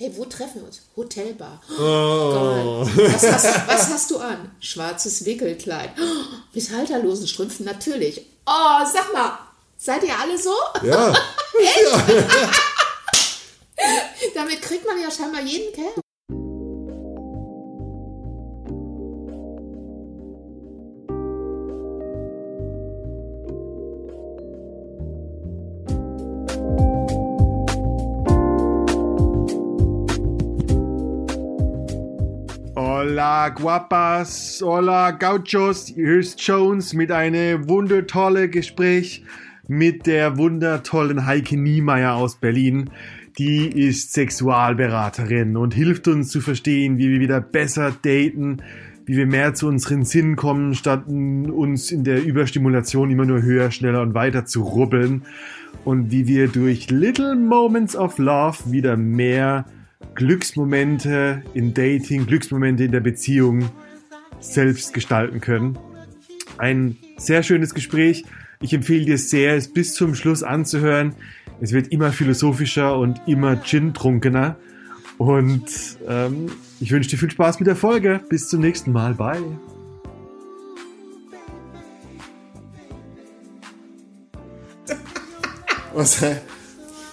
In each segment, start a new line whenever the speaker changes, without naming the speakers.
Hey, wo treffen wir uns? Hotelbar.
Oh.
Was, hast, was hast du an? Schwarzes Wickelkleid. Mit halterlosen Strümpfen, natürlich. Oh, sag mal, seid ihr alle so?
Ja.
Damit kriegt man ja scheinbar jeden Kerl.
Hola guapas, hola gauchos, hier ist Jones mit einem wundertollen Gespräch mit der wundertollen Heike Niemeyer aus Berlin. Die ist Sexualberaterin und hilft uns zu verstehen, wie wir wieder besser daten, wie wir mehr zu unseren Sinnen kommen, statt uns in der Überstimulation immer nur höher, schneller und weiter zu rubbeln und wie wir durch Little Moments of Love wieder mehr Glücksmomente in Dating, Glücksmomente in der Beziehung selbst gestalten können. Ein sehr schönes Gespräch. Ich empfehle dir sehr, es bis zum Schluss anzuhören. Es wird immer philosophischer und immer gin-trunkener. Und ähm, ich wünsche dir viel Spaß mit der Folge. Bis zum nächsten Mal. Bye. Was?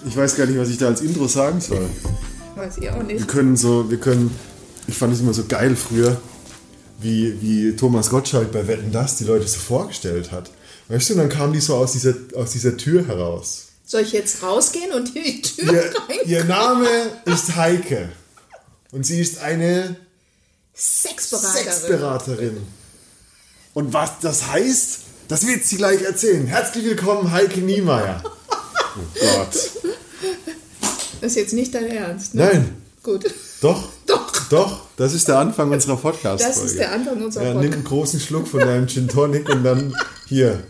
Ich weiß gar nicht, was ich da als Intro sagen soll.
Weiß ich auch
Wir
nicht.
können so, wir können, ich fand es immer so geil früher, wie, wie Thomas Gottschalk bei Wetten das die Leute so vorgestellt hat. Weißt du, und dann kamen die so aus dieser, aus dieser Tür heraus.
Soll ich jetzt rausgehen und hier die Tür
Ihr,
rein?
ihr Name ist Heike. Und sie ist eine
Sexberaterin.
Sexberaterin. Und was das heißt, das wird sie gleich erzählen. Herzlich willkommen, Heike Niemeyer. Oh Gott.
Das ist jetzt nicht dein Ernst. Ne?
Nein,
Gut.
doch.
Doch.
Doch, das ist der Anfang unserer Podcast.
Das ist der Anfang unserer
ja, Nimm
Podcast.
einen großen Schluck von deinem Gin Tonic und dann hier.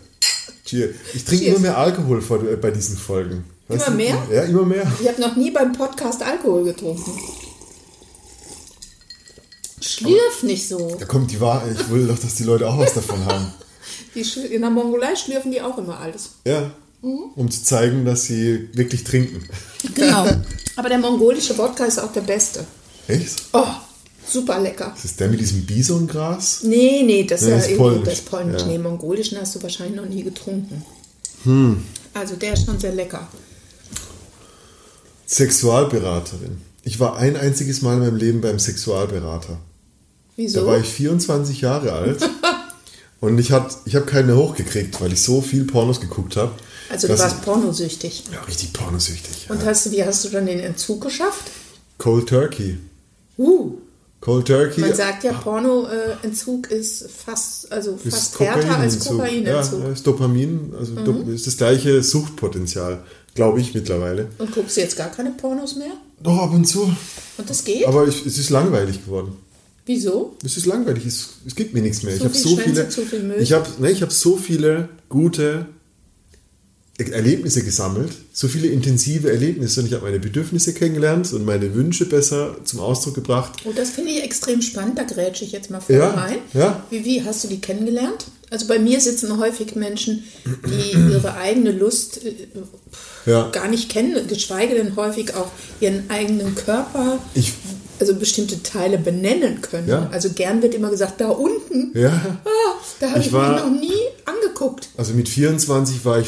Cheers. Ich trinke
Cheers.
immer mehr Alkohol vor, äh, bei diesen Folgen.
Immer mehr?
Ja, immer mehr.
Ich habe noch nie beim Podcast Alkohol getrunken. Schlürf nicht so.
Da kommt die Wahrheit. Ich will doch, dass die Leute auch was davon haben.
Die in der Mongolei schlürfen die auch immer alles.
Ja.
Mhm.
Um zu zeigen, dass sie wirklich trinken.
Genau. Aber der mongolische Wodka ist auch der beste.
Echt?
Oh, super lecker.
Das ist der mit diesem Bisongras?
Nee, nee, das ist
Nee,
ja
ist
irgendwo
polnisch.
das polnisch.
Ja.
Nee, mongolischen hast du wahrscheinlich noch nie getrunken. Hm. Also der ist schon sehr lecker.
Sexualberaterin. Ich war ein einziges Mal in meinem Leben beim Sexualberater.
Wieso?
Da war ich 24 Jahre alt. und ich, hat- ich habe keinen mehr hochgekriegt, weil ich so viel Pornos geguckt habe.
Also du warst pornosüchtig.
Ja, richtig pornosüchtig.
Und
ja.
hast du, wie hast du dann den Entzug geschafft?
Cold Turkey.
Uh,
Cold Turkey.
man sagt ja, Pornoentzug ist fast, also
ist
fast härter als
Kokainentzug.
Mhm.
Ja, ist Dopamin, also Dop- ist das gleiche Suchtpotenzial, glaube ich mittlerweile.
Und guckst du jetzt gar keine Pornos mehr?
Doch, ab und zu.
Und das geht?
Aber ich, es ist langweilig geworden.
Wieso?
Es ist langweilig, es, es gibt mir nichts mehr.
Zu
ich habe
viel
so
Schwänze,
viele.
zu viel.
Ich habe ne, ich hab so viele gute Erlebnisse gesammelt, so viele intensive Erlebnisse und ich habe meine Bedürfnisse kennengelernt und meine Wünsche besser zum Ausdruck gebracht.
Oh, das finde ich extrem spannend, da grätsche ich jetzt mal voll
Ja,
rein.
ja.
Wie, wie hast du die kennengelernt? Also bei mir sitzen häufig Menschen, die ihre eigene Lust äh,
Ja.
gar nicht kennen, geschweige denn häufig auch ihren eigenen Körper,
Ich,
also bestimmte Teile benennen können.
Ja.
Also gern wird immer gesagt, da unten,
ja,
ah, da habe
Ich
ich,
war-
mich noch nie angeguckt.
also mit 24 war ich,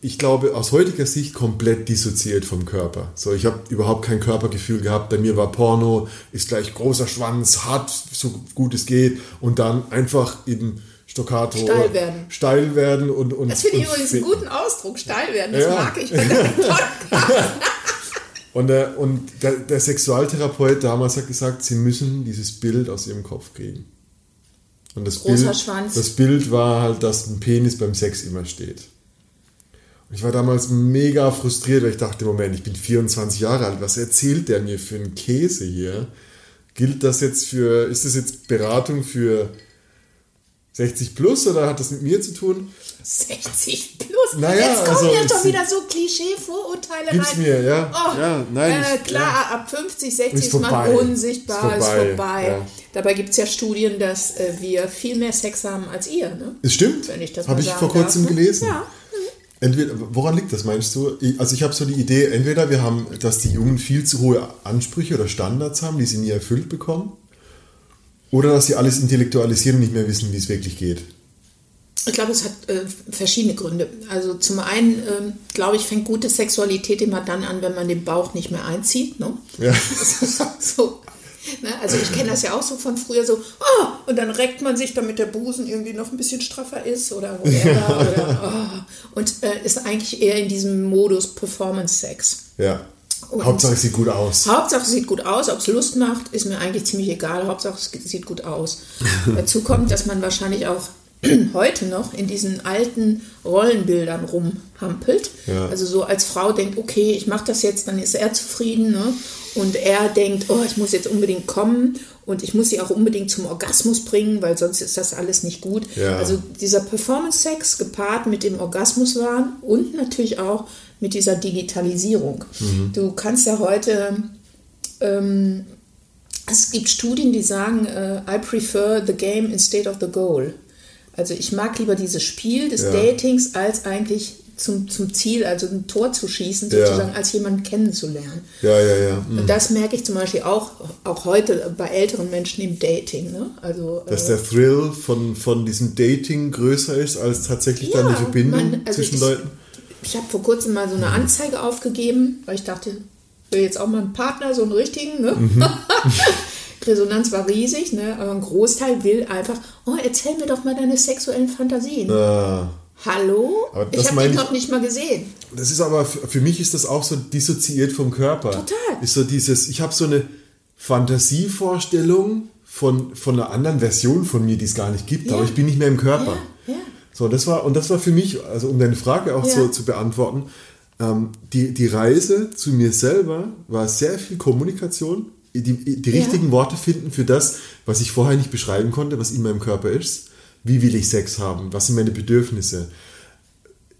ich glaube, aus heutiger Sicht komplett dissoziiert vom Körper. So, ich habe überhaupt kein Körpergefühl gehabt. Bei mir war Porno, ist gleich großer Schwanz, hart, so gut es geht und dann einfach eben Stoccato.
Steil werden.
Steil werden und. und
Das finde ich übrigens einen guten Ausdruck, steil werden. Das
Ja.
mag ich bei deinem Podcast.
Und, der, und der, der Sexualtherapeut damals hat gesagt, sie müssen dieses Bild aus ihrem Kopf kriegen. Und das
Großer
Bild,
Schwanz.
das Bild war halt, dass ein Penis beim Sex immer steht. Und ich war damals mega frustriert, weil ich dachte, Moment, ich bin 24 Jahre alt, was erzählt der mir für einen Käse hier? Gilt das jetzt für, ist das jetzt Beratung für 60 plus oder hat das mit mir zu tun?
60 plus.
Naja,
Jetzt kommen
also
ja schon wieder so Klischee-Vorurteile rein.
mir, ja.
Oh,
ja, nein.
äh, klar, ab 50, 60
Ist
ist, man
vorbei.
unsichtbar,
Ist
ist
vorbei,
vorbei.
ja.
Dabei gibt es ja Studien, dass äh, wir viel mehr Sex haben als ihr. Ne?
Es stimmt.
Wenn ich das
Habe
mal
ich
sagen
vor kurzem
darf, ne?
gelesen.
Ja.
Entweder, woran liegt das, meinst du? Also ich habe so die Idee, entweder wir haben, dass die Jungen viel zu hohe Ansprüche oder Standards haben, die sie nie erfüllt bekommen, oder dass sie alles intellektualisieren und nicht mehr wissen, wie es wirklich geht.
Ich glaube, es hat äh, verschiedene Gründe. Also zum einen, äh, glaube ich, fängt gute Sexualität immer dann an, wenn man den Bauch nicht mehr einzieht. Ne? Ja. so, ne? Also ich kenne das ja auch so von früher so, oh, und dann reckt man sich, damit der Busen irgendwie noch ein bisschen straffer ist oder whatever. oder, oh, und äh, ist eigentlich eher in diesem Modus Performance-Sex.
Ja. Und Hauptsache es sieht gut aus.
Hauptsache es sieht gut aus. Ob es Lust macht, ist mir eigentlich ziemlich egal. Hauptsache es sieht gut aus. Dazu kommt, dass man wahrscheinlich auch heute noch in diesen alten Rollenbildern rumhampelt. Ja. Also so als Frau denkt, okay, ich mache das jetzt, dann ist er zufrieden. Ne? Und er denkt, oh, ich muss jetzt unbedingt kommen und ich muss sie auch unbedingt zum Orgasmus bringen, weil sonst ist das alles nicht gut. Ja. Also dieser Performance-Sex gepaart mit dem Orgasmuswahn und natürlich auch mit dieser Digitalisierung. Mhm. Du kannst ja heute, ähm, es gibt Studien, die sagen, uh, I prefer the game instead of the goal. Also ich mag lieber dieses Spiel des ja. Datings als eigentlich zum, zum Ziel, also ein Tor zu schießen, sozusagen, ja. als jemanden kennenzulernen.
Ja, ja, ja. Mhm.
Und das merke ich zum Beispiel auch, auch heute bei älteren Menschen im Dating. Ne? Also,
Dass äh, der Thrill von, von diesem Dating größer ist als tatsächlich ja, dann die Verbindung man, also zwischen
ich,
Leuten.
Ich habe vor kurzem mal so eine Anzeige aufgegeben, weil ich dachte, ich will jetzt auch mal einen Partner, so einen richtigen. Ne? Mhm. Resonanz war riesig, ne? aber ein Großteil will einfach, oh, erzähl mir doch mal deine sexuellen Fantasien. Ja. Hallo? Ich habe den noch nicht mal gesehen.
Das ist aber, für, mich ist das auch so dissoziiert vom Körper. Total. Ist so dieses, ich habe so eine Fantasievorstellung von, von einer anderen Version von mir, die es gar nicht gibt, ja. aber ich bin nicht mehr im Körper. Ja, ja. So, das war, und das war für mich, also um deine Frage auch so zu beantworten, ähm, die, die Reise zu mir selber war sehr viel Kommunikation, die, die richtigen ja. Worte finden für das, was ich vorher nicht beschreiben konnte, was in meinem Körper ist. Wie will ich Sex haben? Was sind meine Bedürfnisse?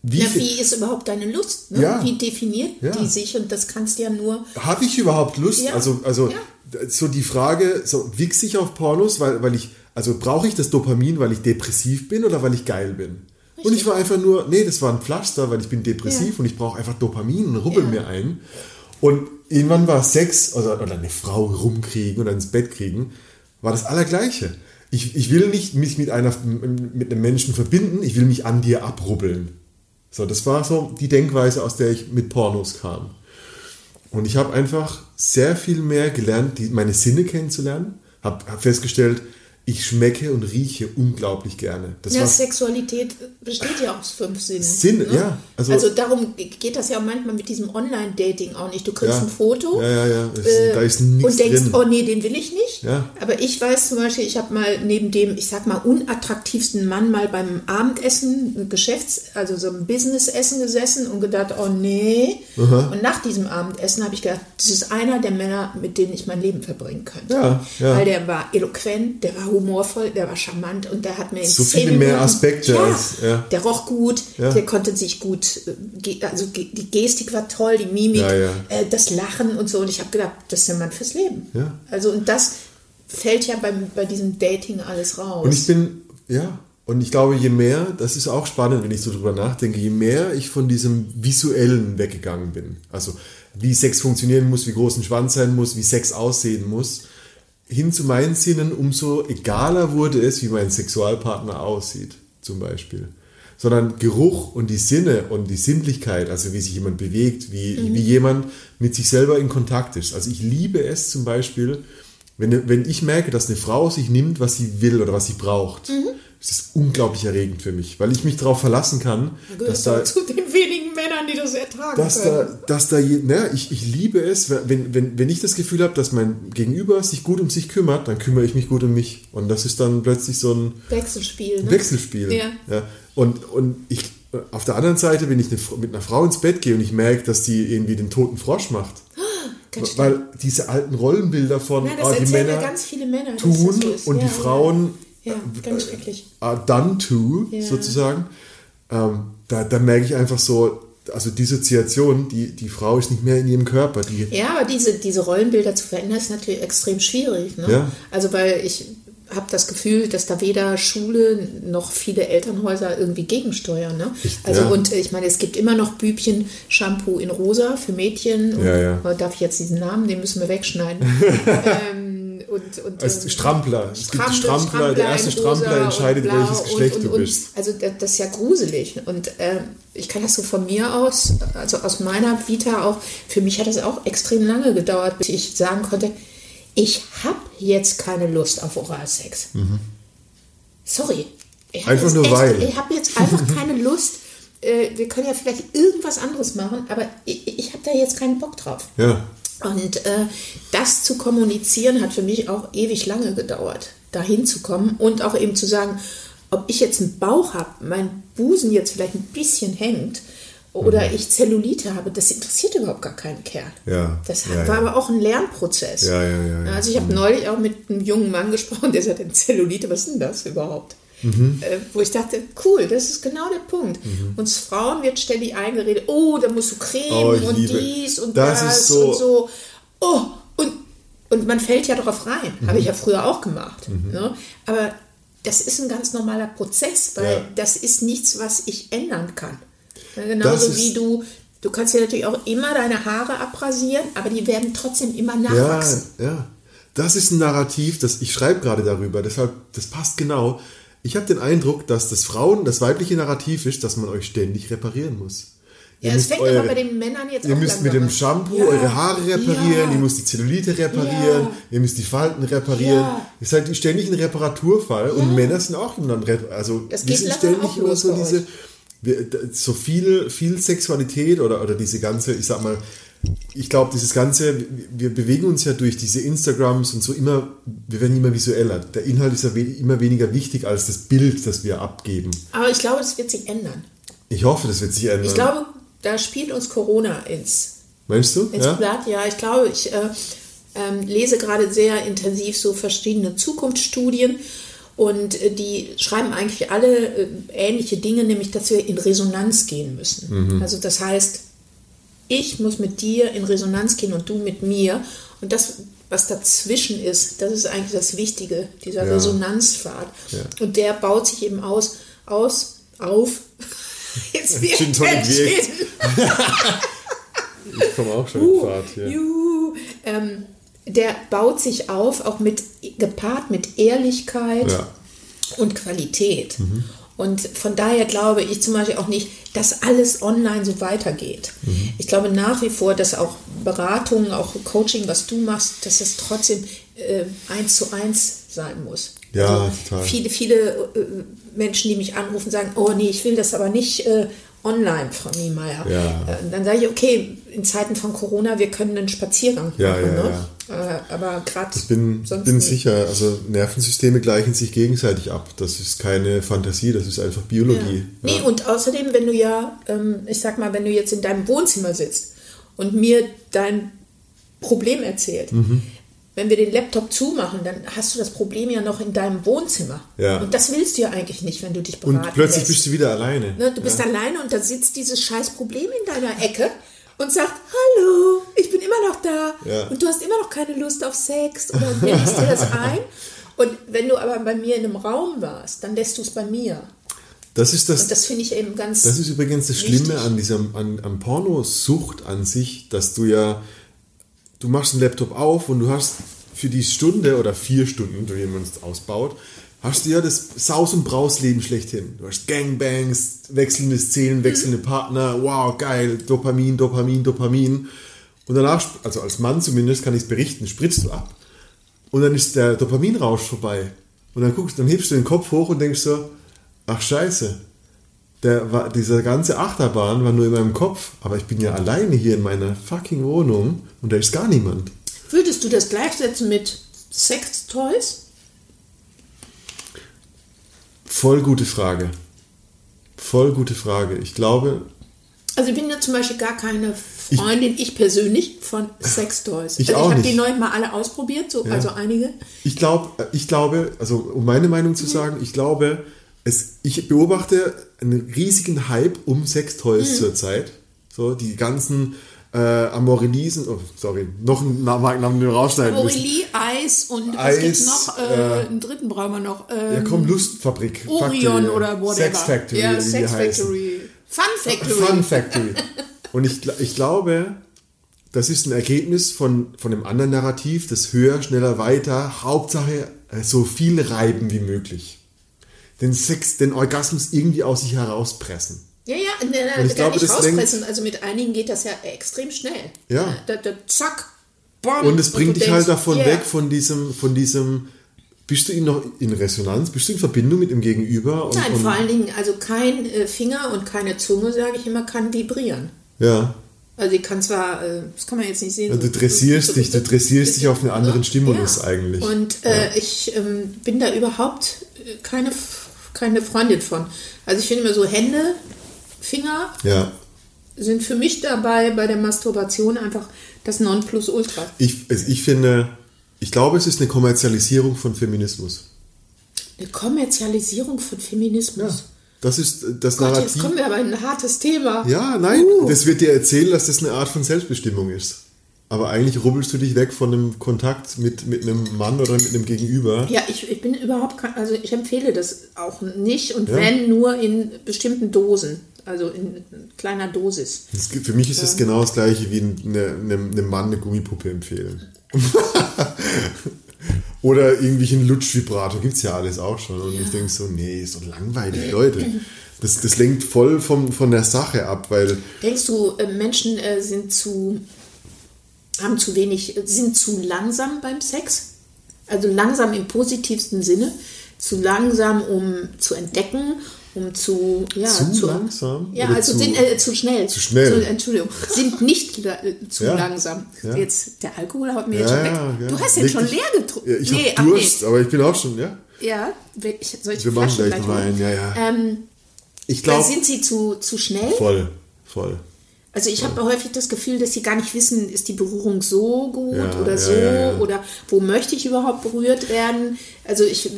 Wie, ja, wie ist überhaupt deine Lust? Ne? Ja. Wie definiert die sich? Und das kannst du ja nur.
Habe ich überhaupt Lust? Also, also so die Frage, so wichse ich auf Pornos, weil, weil ich, also brauche ich das Dopamin, weil ich depressiv bin oder weil ich geil bin? Richtig. Und ich war einfach nur, nee, das war ein Pflaster, weil ich bin depressiv und ich brauche einfach Dopamin und rubbel mir ein. Und irgendwann war Sex oder, oder eine Frau rumkriegen oder ins Bett kriegen, war das Allergleiche. Ich, ich will nicht mich mit, einer, mit einem Menschen verbinden, ich will mich an dir abrubbeln. So, das war so die Denkweise, aus der ich mit Pornos kam. Und ich habe einfach sehr viel mehr gelernt, die, meine Sinne kennenzulernen, habe hab festgestellt, ich schmecke und rieche unglaublich gerne.
Das ja, Sexualität besteht ja aus fünf Sinnen.
Sinn, ne? ja.
Also, also, darum geht das ja manchmal mit diesem Online-Dating auch nicht. Du kriegst
ja,
ein Foto
ja, ja, ja. Äh, da ist nichts
und denkst,
drin.
oh nee, den will ich nicht.
Ja.
Aber ich weiß zum Beispiel, ich habe mal neben dem, ich sag mal, unattraktivsten Mann mal beim Abendessen, Geschäfts-, also so ein Business-Essen gesessen und gedacht, oh nee. Aha. Und nach diesem Abendessen habe ich gedacht, das ist einer der Männer, mit denen ich mein Leben verbringen könnte.
Ja, ja.
Weil der war eloquent, der war humorvoll, der war charmant und der hat mir
so viele Minuten, mehr Aspekte. Ja, als,
ja. Der roch gut, ja. der konnte sich gut, äh, also die Gestik war toll, die Mimik, äh, das Lachen und so. Und ich habe gedacht, das ist der Mann fürs Leben. Also und das fällt ja bei, bei diesem Dating alles raus.
Und ich bin, ja, und ich glaube, je mehr, das ist auch spannend, wenn ich so drüber nachdenke, je mehr ich von diesem Visuellen weggegangen bin, also wie Sex funktionieren muss, wie groß ein Schwanz sein muss, wie Sex aussehen muss, hin zu meinen Sinnen, umso egaler wurde es, wie mein Sexualpartner aussieht, zum Beispiel. Sondern Geruch und die Sinne und die Sinnlichkeit, also wie sich jemand bewegt, wie, mhm. wie jemand mit sich selber in Kontakt ist. Also ich liebe es zum Beispiel, wenn, wenn ich merke, dass eine Frau sich nimmt, was sie will oder was sie braucht. Mhm es ist unglaublich erregend für mich, weil ich mich darauf verlassen kann,
dass da zu den wenigen Männern, die das ertragen
dass können. Da, dass da, ne, ich, ich liebe es, wenn, wenn, wenn ich das Gefühl habe, dass mein Gegenüber sich gut um sich kümmert, dann kümmere ich mich gut um mich. Und das ist dann plötzlich so ein
Wechselspiel.
Ne? Wechselspiel. Ja. ja. Und, und ich, auf der anderen Seite, wenn ich eine, mit einer Frau ins Bett gehe und ich merke, dass die irgendwie den toten Frosch macht, weil diese alten Rollenbilder von
ja, oh, die Männer, Männer,
tun und ja, die Frauen
ja, ganz schrecklich.
Äh, done to, ja. sozusagen. Ähm, da, da merke ich einfach so, also Dissoziation, die, die Frau ist nicht mehr in ihrem Körper. Die
ja, aber diese, diese Rollenbilder zu verändern, ist natürlich extrem schwierig. Ne? Ja. Also, weil ich habe das Gefühl, dass da weder Schule noch viele Elternhäuser irgendwie gegensteuern. Ne? also
ja.
und äh, ich meine, es gibt immer noch Bübchen-Shampoo in rosa für Mädchen. Und,
Ja, ja.
äh, Darf ich jetzt diesen Namen, den müssen wir wegschneiden. ähm, und, und,
Als
ähm,
Strampler. Es gibt
Strampler,
Strampler, der erste Strampler entscheidet, welches Geschlecht
und,
du
und,
bist.
Und, also da- das ist ja gruselig. Und ähm, ich kann das so von mir aus, also aus meiner Vita auch, für mich hat das auch extrem lange gedauert, bis ich sagen konnte, ich habe jetzt keine Lust auf Oralsex. Sorry.
Mhm. Einfach
jetzt
nur
echt,
weil.
Ich habe jetzt einfach keine Lust. Äh, wir können ja vielleicht irgendwas anderes machen, aber ich, ich habe da jetzt keinen Bock drauf.
Ja.
Und äh, das zu kommunizieren hat für mich auch ewig lange gedauert, dahin zu kommen und auch eben zu sagen, ob ich jetzt einen Bauch habe, mein Busen jetzt vielleicht ein bisschen hängt oder
Mhm.
ich Zellulite habe, das interessiert überhaupt gar keinen Kerl.
Ja,
Das
ja,
war
ja.
aber auch ein Lernprozess.
Ja, ja, ja, ja.
Also ich habe neulich auch mit einem jungen Mann gesprochen, der sagte, Zellulite, was ist denn das überhaupt?
Mhm.
Äh, wo ich dachte, cool, das ist genau der Punkt. Uns Frauen wird ständig eingeredet, oh, da musst du Creme
Oh,
und
liebe-
dies und
das
das,
so-
und so. Oh, und, und man fällt ja darauf rein.
Mhm.
Habe ich ja früher auch gemacht. Ne? Aber das ist ein ganz normaler Prozess, weil
Ja.
das ist nichts, was ich ändern kann. Ja, genauso wie du, du kannst ja natürlich auch immer deine Haare abrasieren, aber die werden trotzdem immer
Ja,
nachwachsen.
ja. Das ist ein Narrativ, das ich schreibe gerade darüber, deshalb, das passt genau. Ich habe den Eindruck, dass das Frauen, das weibliche Narrativ ist, dass man euch ständig reparieren muss.
Ja,
Ihr
das
müsst
fängt aber bei den Männern jetzt
Ihr
auch
müsst mit dem
an.
Shampoo
Ja,
eure Haare reparieren,
ja.
ihr müsst die Zellulite reparieren,
Ja.
ihr müsst die Falten reparieren.
Ja.
Ihr seid ständig ein Reparaturfall und Männer sind auch immer Also
Das
sind ständig immer so diese, so viel, viel Sexualität oder, oder diese ganze, ich sag mal, ich glaube, dieses Ganze, wir bewegen uns ja durch diese Instagrams und so immer, wir werden immer visueller. Der Inhalt ist ja we immer weniger wichtig als das Bild, das wir abgeben.
Aber ich glaube, das wird sich ändern.
Ich hoffe, das wird sich ändern.
Ich glaube, da spielt uns Corona ins,
Meinst du?
ins
Ja?
Blatt. Ja, ich glaube, ich äh, ähm, lese gerade sehr intensiv so verschiedene Zukunftsstudien und äh, die schreiben eigentlich alle äh, ähnliche Dinge, nämlich, dass wir in Resonanz gehen müssen. Also das heißt, ich muss mit dir in Resonanz gehen und du mit mir. Und das, was dazwischen ist, das ist eigentlich das Wichtige, dieser
Ja.
Resonanzpfad.
Ja.
Und der baut sich eben aus, aus, auf. Jetzt wird
Gin. Ich komme auch schon
Uh,
in Fahrt hier.
juhu. Ähm, der baut sich auf, auch mit gepaart mit Ehrlichkeit
Ja.
und Qualität.
Mhm.
Und von daher glaube ich zum Beispiel auch nicht, dass alles online so weitergeht.
Mhm.
Ich glaube nach wie vor, dass auch Beratung, auch Coaching, was du machst, dass es trotzdem äh, eins zu eins sein muss. Also
Ja, total.
Viele, viele äh, Menschen, die mich anrufen, sagen, oh nee, ich will das aber nicht äh, online, Frau Niemeyer.
Ja.
Äh, dann sage ich, okay, in Zeiten von Corona, wir können einen Spaziergang
Ja,
machen.
ja,
ne? Äh, aber gerade
Ich bin, bin
nicht.
sicher, also Nervensysteme gleichen sich gegenseitig ab. Das ist keine Fantasie, das ist einfach Biologie.
Ja. Nee, und außerdem, wenn du ja, ähm, ich sag mal, wenn du jetzt in deinem Wohnzimmer sitzt und mir dein Problem erzählt,
Mhm.
wenn wir den Laptop zumachen, dann hast du das Problem ja noch in deinem Wohnzimmer.
Ja.
Und das willst du ja eigentlich nicht, wenn du dich beraten
Und plötzlich
lässt.
bist du wieder alleine.
Ne, du bist
ja.
alleine und da sitzt dieses scheiß Problem in deiner Ecke und sagt, hallo, ich bin immer noch da
Ja.
und du hast immer noch keine Lust auf Sex oder bildest dir das ein. Und wenn du aber bei mir in einem Raum warst, dann lässt du es bei mir.
Das ist das,
Und das finde ich eben ganz...
das ist übrigens das Schlimme
wichtig.
an diesem, an, an Pornosucht an sich, dass du ja, du machst den Laptop auf und du hast für die Stunde oder vier Stunden, wie man es ausbaut, hast du ja das Saus- und Brausleben schlechthin. Du hast Gangbangs, wechselnde Szenen, wechselnde Partner, wow, geil, Dopamin, Dopamin, Dopamin. Und danach, also als Mann zumindest kann ich es berichten, spritzt du ab. Und dann ist der Dopaminrausch vorbei. Und dann guckst, dann hebst du den Kopf hoch und denkst so, ach scheiße, der dieser ganze Achterbahn war nur in meinem Kopf, aber ich bin ja alleine hier in meiner fucking Wohnung und da ist gar niemand.
Würdest du das gleichsetzen mit Sex-Toys?
Voll gute Frage. Voll gute Frage. Ich glaube,
Also ich bin ja zum Beispiel gar keine Freundin, ich, persönlich, von Sextoys.
Ich
also ich habe die neulich mal alle ausprobiert, so, also einige.
ich glaube, ich glaube, also um meine Meinung zu sagen, ich glaube, es, ich beobachte einen riesigen Hype um Sextoys zurzeit. So, die ganzen äh, Amorellis, oh, sorry, noch einen Namen, den wir rausschneiden
Eis und was
Eis,
gibt's noch? Äh,
äh,
einen dritten brauchen wir noch.
Ja,
Ähm,
komm, Lustfabrik.
Orion
Factory,
oder whatever.
Sex Factory,
Ja, Sex. Factory. Fun Factory.
Fun Factory. Und ich, ich glaube, das ist ein Ergebnis von, von einem anderen Narrativ, das höher, schneller, weiter, Hauptsache äh, so viel reiben wie möglich. Den Sex, den Orgasmus irgendwie aus sich herauspressen.
Ja, ja, ne, ne,
Und ich
gar
glaube,
nicht rauspressen. Also mit einigen geht das ja extrem schnell.
Ja.
Da, da, zack, bam.
Und es bringt
du
dich halt
denkst,
davon
yeah.
weg, von diesem, von diesem, bist du in noch in Resonanz, bist du in Verbindung mit dem Gegenüber? Und,
Nein,
und,
vor allen Dingen, also kein äh, Finger und keine Zunge, sage ich immer, kann vibrieren.
Ja.
Also die kann zwar, äh, das kann man jetzt nicht sehen.
Ja, du dressierst dich, du dressierst dich auf einen anderen Stimulus eigentlich.
Und äh, ich ähm, bin da überhaupt äh, keine, keine Freundin von. Also ich finde immer so Hände, Finger
Ja.
sind für mich dabei bei der Masturbation einfach das Nonplusultra.
Ich, also ich finde, ich glaube, es ist eine Kommerzialisierung von Feminismus.
Eine Kommerzialisierung von Feminismus.
Das ist das
Gott, jetzt
Narrativ.
kommen wir aber in ein hartes Thema.
Ja, nein,
Uh.
das wird dir erzählen, dass das eine Art von Selbstbestimmung ist. Aber eigentlich rubbelst du dich weg von einem Kontakt mit, mit einem Mann oder mit einem Gegenüber.
Ja, ich, ich bin überhaupt kein, also ich empfehle das auch nicht und
Ja.
wenn nur in bestimmten Dosen, also in kleiner Dosis.
Das, für mich ist das genau das gleiche wie eine, eine, einem Mann eine Gummipuppe empfehlen. Oder irgendwie einen Lutschvibrator, gibt es ja alles auch schon. Und ich denke so, nee, ist doch langweilig, Leute. Das, das lenkt voll vom, von der Sache ab, weil
Denkst du, äh, Menschen äh, sind zu, haben zu wenig, äh, sind zu langsam beim Sex? Also langsam im positivsten Sinne, zu langsam, um zu entdecken, um zu, ja,
Zu langsam?
Ja, also
zu-
sind äh, zu schnell.
Zu schnell.
Entschuldigung, sind nicht äh, zu
Ja.
langsam.
Ja.
Jetzt der Alkohol haut mir jetzt schon weg. Du hast
Leg
schon leer getrunken.
ja, ich
nee,
hab Durst, aber ich bin auch schon, ja.
nee. Ja, ich, soll ich
Wir machen gleich
holen?
einen, ja, ja.
Ähm,
Ich
da
glaube,
sind sie zu, zu schnell.
voll, voll.
Also ich habe häufig das Gefühl, dass sie gar nicht wissen, ist die Berührung so gut
Ja,
oder so
ja, ja.
oder wo möchte ich überhaupt berührt werden. Also ich,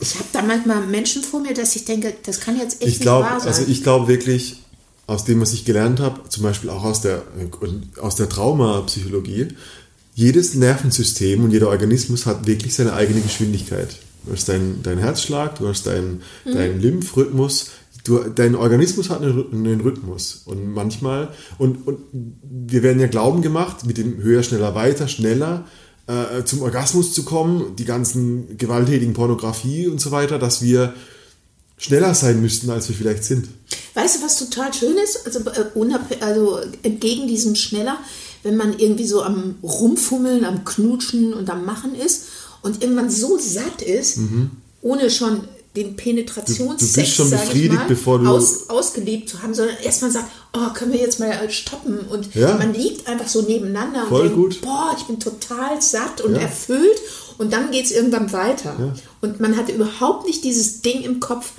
ich habe da manchmal Menschen vor mir, dass ich denke, das kann jetzt echt
Ich glaube,
nicht wahr sein.
also ich glaube wirklich, aus dem, was ich gelernt habe, zum Beispiel auch aus der, aus der Traumapsychologie, jedes Nervensystem und jeder Organismus hat wirklich seine eigene Geschwindigkeit. Du hast deinen dein Herzschlag, du hast deinen
Mhm.
deinen Lymphrhythmus, du, dein Organismus hat einen, einen Rhythmus. Und manchmal, und, und wir werden ja Glauben gemacht, mit dem höher, schneller, weiter, schneller äh, zum Orgasmus zu kommen, die ganzen gewalttätigen Pornografie und so weiter, dass wir schneller sein müssten, als wir vielleicht sind.
Weißt du, was total schön ist? Also, äh, also entgegen diesem Schneller, wenn man irgendwie so am Rumfummeln, am Knutschen und am Machen ist und irgendwann so satt ist, ohne schon den Penetrationssex,
Du- du bist schon befriedigt,
mal,
bevor du-
aus, ausgelebt zu haben, sondern erstmal sagt, oh, können wir jetzt mal äh, stoppen? Und
Ja.
man liegt einfach so nebeneinander
Voll
und denkt,
gut.
boah, ich bin total satt und
Ja.
erfüllt und dann geht es irgendwann weiter. Und man hat überhaupt nicht dieses Ding im Kopf,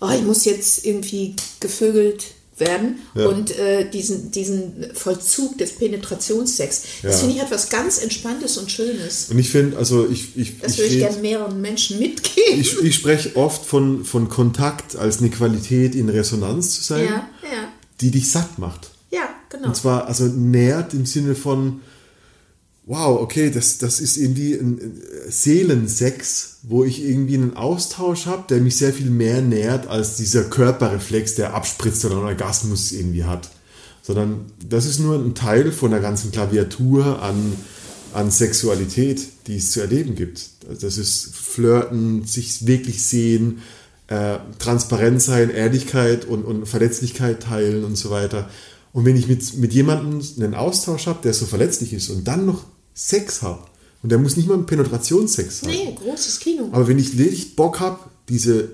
oh, ich muss jetzt irgendwie gevögelt werden
Ja.
und äh, diesen, diesen Vollzug des Penetrationssex. Das
Ja.
finde ich etwas ganz Entspanntes und Schönes.
Und ich finde, also ich, ich,
Das
ich,
würde ich gerne mehreren Menschen mitgeben.
ich, ich spreche oft von, von Kontakt als eine Qualität in Resonanz zu sein,
ja,
die dich satt macht.
ja, genau.
Und zwar also nährt im Sinne von, wow, okay, das, das ist irgendwie ein Seelensex, wo ich irgendwie einen Austausch habe, der mich sehr viel mehr nährt als dieser Körperreflex, der abspritzt oder einen Orgasmus irgendwie hat. Sondern das ist nur ein Teil von der ganzen Klaviatur an, an Sexualität, die es zu erleben gibt. Das ist Flirten, sich wirklich sehen, äh, transparent sein, Ehrlichkeit und, und Verletzlichkeit teilen und so weiter. Und wenn ich mit, mit jemandem einen Austausch habe, der so verletzlich ist und dann noch Sex habe, und der muss nicht mal einen Penetrationssex haben,
nee, großes Kino.
aber wenn ich wirklich Bock habe, diese,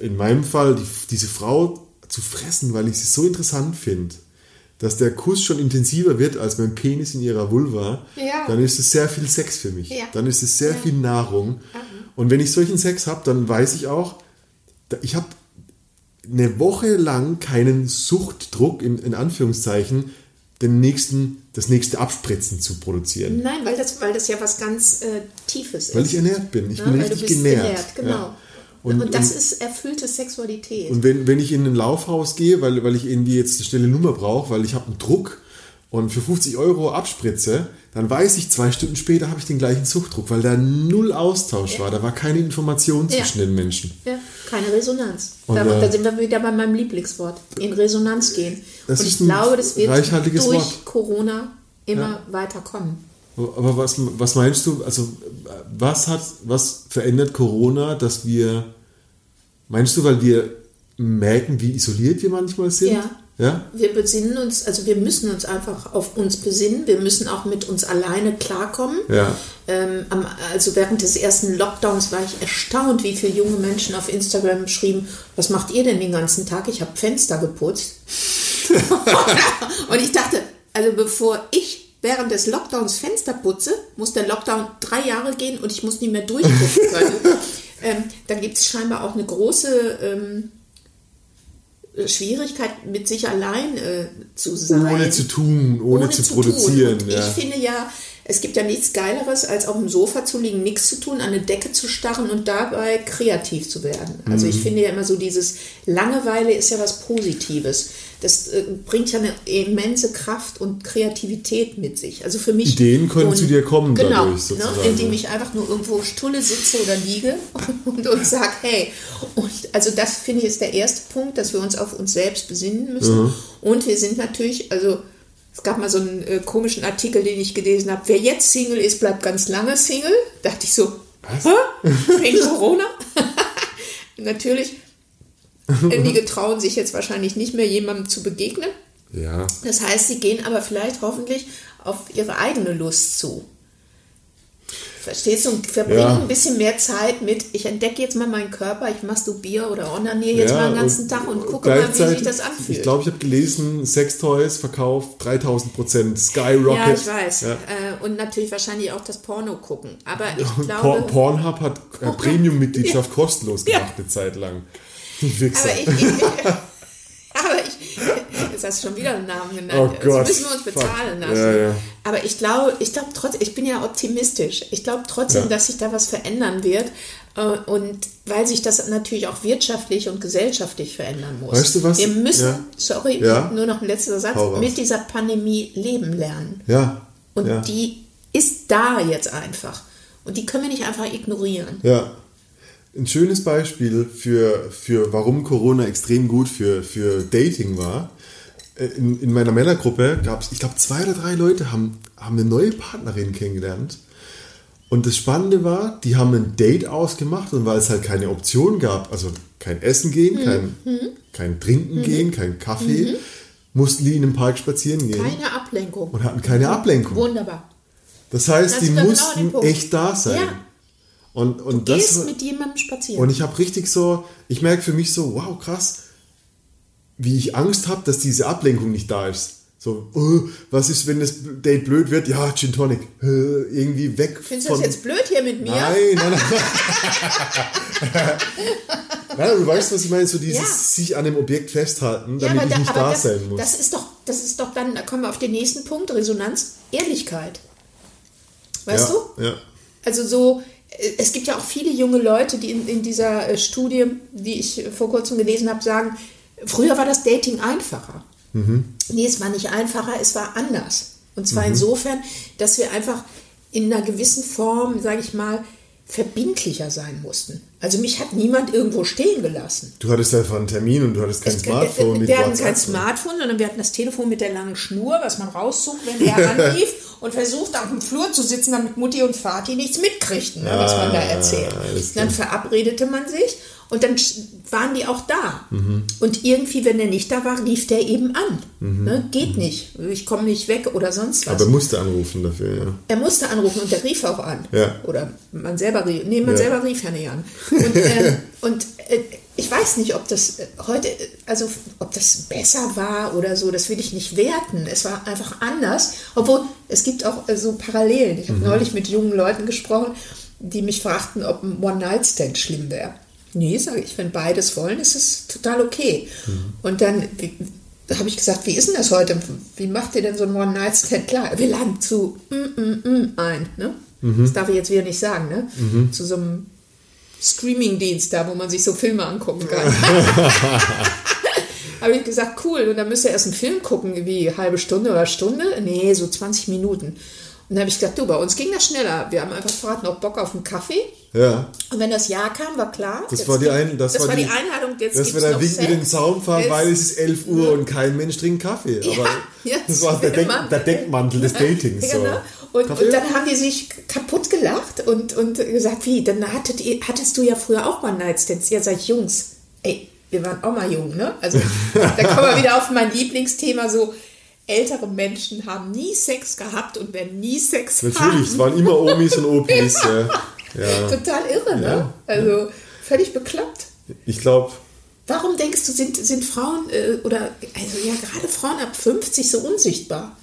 in meinem Fall, die, diese Frau zu fressen, weil ich sie so interessant finde, dass der Kuss schon intensiver wird als mein Penis in ihrer Vulva,
Ja.
dann ist es sehr viel Sex für mich.
Ja.
Dann ist es sehr viel Nahrung. Und wenn ich solchen Sex habe, dann weiß ich auch, ich habe eine Woche lang keinen Suchtdruck, in, in Anführungszeichen, den nächsten, das nächste Abspritzen zu produzieren.
Nein, weil das, weil das ja was ganz äh, Tiefes ist.
Weil ich ernährt bin. Ich
Ja,
bin
weil
richtig
bist
genährt.
genau.
Ja.
Und,
Und-
das
und-
ist erfüllte Sexualität.
Und wenn, wenn ich in ein Laufhaus gehe, weil, weil ich irgendwie jetzt eine schnelle Nummer brauche, weil ich habe einen Druck und für 50 Euro abspritze, dann weiß ich, zwei Stunden später habe ich den gleichen Zuchtdruck, weil da null Austausch war. Da war keine Information
Ja.
zwischen den Menschen.
Ja, keine Resonanz.
Und,
da,
äh,
da sind wir wieder bei meinem Lieblingswort. In Resonanz gehen. Und ich glaube, das wird durch
Wort.
Corona immer weiter kommen.
Aber was, was meinst du, also was hat, was verändert Corona, dass wir, meinst du, weil wir merken, wie isoliert wir manchmal sind?
Ja.
Ja?
Wir besinnen uns, also wir müssen uns einfach auf uns besinnen. Wir müssen auch mit uns alleine klarkommen.
Ja.
Ähm, also während des ersten Lockdowns war ich erstaunt, wie viele junge Menschen auf Instagram schrieben, was macht ihr denn den ganzen Tag? Ich habe Fenster geputzt. Und ich dachte, also bevor ich während des Lockdowns Fenster putze, muss der Lockdown drei Jahre gehen und ich muss nicht mehr durchgucken können. ähm, dann gibt es scheinbar auch eine große ähm, Schwierigkeit, mit sich allein äh, zu sein
Ohne zu tun, ohne, zu, produzieren.
Tun. Und
ja.
Ich finde ja, es gibt ja nichts Geileres, als auf dem Sofa zu liegen, nichts zu tun, an eine Decke zu starren und dabei kreativ zu werden. Also
Mhm.
ich finde ja immer so dieses Langeweile ist ja was Positives. Das äh, bringt ja eine immense Kraft und Kreativität mit sich. Also für mich
Ideen können
und-
zu dir kommen
genau,
dadurch sozusagen,
Ne, indem ich einfach nur irgendwo stulle sitze oder liege und, und sage, hey, und also das finde ich ist der erste Punkt, dass wir uns auf uns selbst besinnen müssen.
Mhm.
Und wir sind natürlich, also es gab mal so einen äh, komischen Artikel, den ich gelesen habe, wer jetzt Single ist, bleibt ganz lange Single. Da dachte ich so,
Was?
Wegen Corona? natürlich, einige trauen sich jetzt wahrscheinlich nicht mehr jemandem zu begegnen.
ja.
Das heißt, sie gehen aber vielleicht hoffentlich auf ihre eigene Lust zu. Verstehst du? Und verbringen
Ja.
ein bisschen mehr Zeit mit, ich entdecke jetzt mal meinen Körper, ich masturbiere oder onaniere jetzt mal den ganzen Tag und gucke mal, wie sich das anfühlt.
Ich glaube, ich habe gelesen, Sextoys verkauft 3000 Prozent, Skyrocket.
ja, ich weiß.
Ja.
Äh, und natürlich wahrscheinlich auch das Porno gucken. Aber ich glaube.
Por Pornhub hat äh, Premium-Mitgliedschaft kostenlos
Ja.
gemacht eine Zeit lang. Wichser.
aber ich, ich, aber ich, jetzt hast du schon wieder einen Namen genannt.
Oh
Jetzt
Gott,
müssen wir uns
fuck.
bezahlen lassen.
Ja, ja.
Aber ich glaube, ich glaube trotzdem, ich bin ja optimistisch. Ich glaube trotzdem,
Ja.
dass sich da was verändern wird. Äh, Und weil sich das natürlich auch wirtschaftlich und gesellschaftlich verändern muss.
Weißt du was?
Wir müssen, sorry, nur noch ein letzter Satz, mit dieser Pandemie leben lernen.
ja.
Und die ist da jetzt einfach. Und die können wir nicht einfach ignorieren.
Ja. Ein schönes Beispiel für, für warum Corona extrem gut für, für Dating war. Äh, In, in meiner Männergruppe gab es, ich glaube, zwei oder drei Leute haben, haben eine neue Partnerin kennengelernt. Und das Spannende war, die haben ein Date ausgemacht und weil es halt keine Option gab, also kein Essen gehen, kein, kein Trinken gehen, kein Kaffee, mussten die in den Park spazieren gehen
Keine Ablenkung.
und hatten keine Ablenkung.
Wunderbar.
Das heißt,
Das
die
genau
mussten echt da sein.
Ja.
Und, und
Gehst
das,
mit jemandem spazieren.
und ich habe richtig so, ich merke für mich so, wow, krass, wie ich Angst habe, dass diese Ablenkung nicht da ist. So, oh, was ist, wenn das Date blöd wird? Ja, Gin Tonic. Irgendwie weg
Findest du das jetzt blöd hier mit mir?
Nein, nein, nein. nein, du weißt, was ich meine, so dieses
Ja.
sich an dem Objekt festhalten,
Ja,
damit
aber,
ich
da,
nicht da
das,
sein muss.
das ist doch, das ist doch dann, da kommen wir auf den nächsten Punkt, Resonanz, Ehrlichkeit. Weißt
ja,
du?
Ja.
Also so, es gibt ja auch viele junge Leute, die in, in dieser äh, Studie, die ich vor kurzem gelesen habe, sagen, früher war das Dating einfacher. Nee, es war nicht einfacher, es war anders. Und zwar insofern, dass wir einfach in einer gewissen Form, sage ich mal, verbindlicher sein mussten. Also mich hat niemand irgendwo stehen gelassen.
Du hattest einfach einen Termin und du hattest kein
Es-
Smartphone
wir, wir hatten kein Smartphone, sondern wir hatten das Telefon mit der langen Schnur, was man rauszog, wenn er anrief und versucht, auf dem Flur zu sitzen, damit Mutti und Vati nichts mitkriegten, ne, was man da erzählt.
Ah, alles
Dann verabredete man sich und dann waren die auch da.
Mhm.
Und irgendwie, wenn er nicht da war, rief der eben an. Ne? Geht nicht, ich komme nicht weg oder sonst was.
Mhm. Aber musste anrufen dafür, ja.
Er musste anrufen und der rief auch an.
Ja.
Oder man selber rief. Nee, man
Ja.
selber rief ja nicht an. Und, ähm, und äh, ich weiß nicht, ob das äh, heute, äh, also ob das besser war oder so, das will ich nicht werten. Es war einfach anders. Obwohl, es gibt auch äh, so Parallelen. Ich habe neulich mit jungen Leuten gesprochen, die mich fragten, ob ein One-Night-Stand schlimm wäre. Nee, sage ich, wenn beides wollen, ist es total okay. Und dann habe ich gesagt, wie ist denn das heute? Wie macht ihr denn so ein One-Night-Stand? Klar, wir laden zu mm, mm, mm ein. Ne? Das darf ich jetzt wieder nicht sagen. Ne? Zu so einem Streaming-Dienst da, wo man sich so Filme angucken kann. habe habe ich gesagt, cool, und dann müsst ihr erst einen Film gucken, wie halbe Stunde oder Stunde. Nee, so 20 Minuten. Und dann habe ich gesagt, du, bei uns ging das schneller. Wir haben einfach gefragt, noch Bock auf einen Kaffee.
Ja.
Und wenn das Ja kam, war klar.
Das war die, ein, das war
die,
die
Einladung. Jetzt
dass wir da winken mit dem. Zaun fahren, weil es ist 11 Uhr und kein Mensch trinkt Kaffee. Aber
ja,
das war der, Denk, der Denkmantel des Datings. So.
Genau. Und, und dann haben die sich kaputt gelacht und, und gesagt, wie, dann hattet ihr, hattest du ja früher auch mal Nightstands. Ihr seid Jungs. Ey, wir waren auch mal jung, ne? Also da kommen wir wieder auf mein Lieblingsthema, so ältere Menschen haben nie Sex gehabt und werden nie Sex
Natürlich, es
haben.
waren immer Omis und Opis. ja. Ja.
Total irre, ne?
Ja.
Also völlig bekloppt.
Ich glaube,
Warum denkst du, sind, sind Frauen äh, oder also ja gerade Frauen ab 50 so unsichtbar?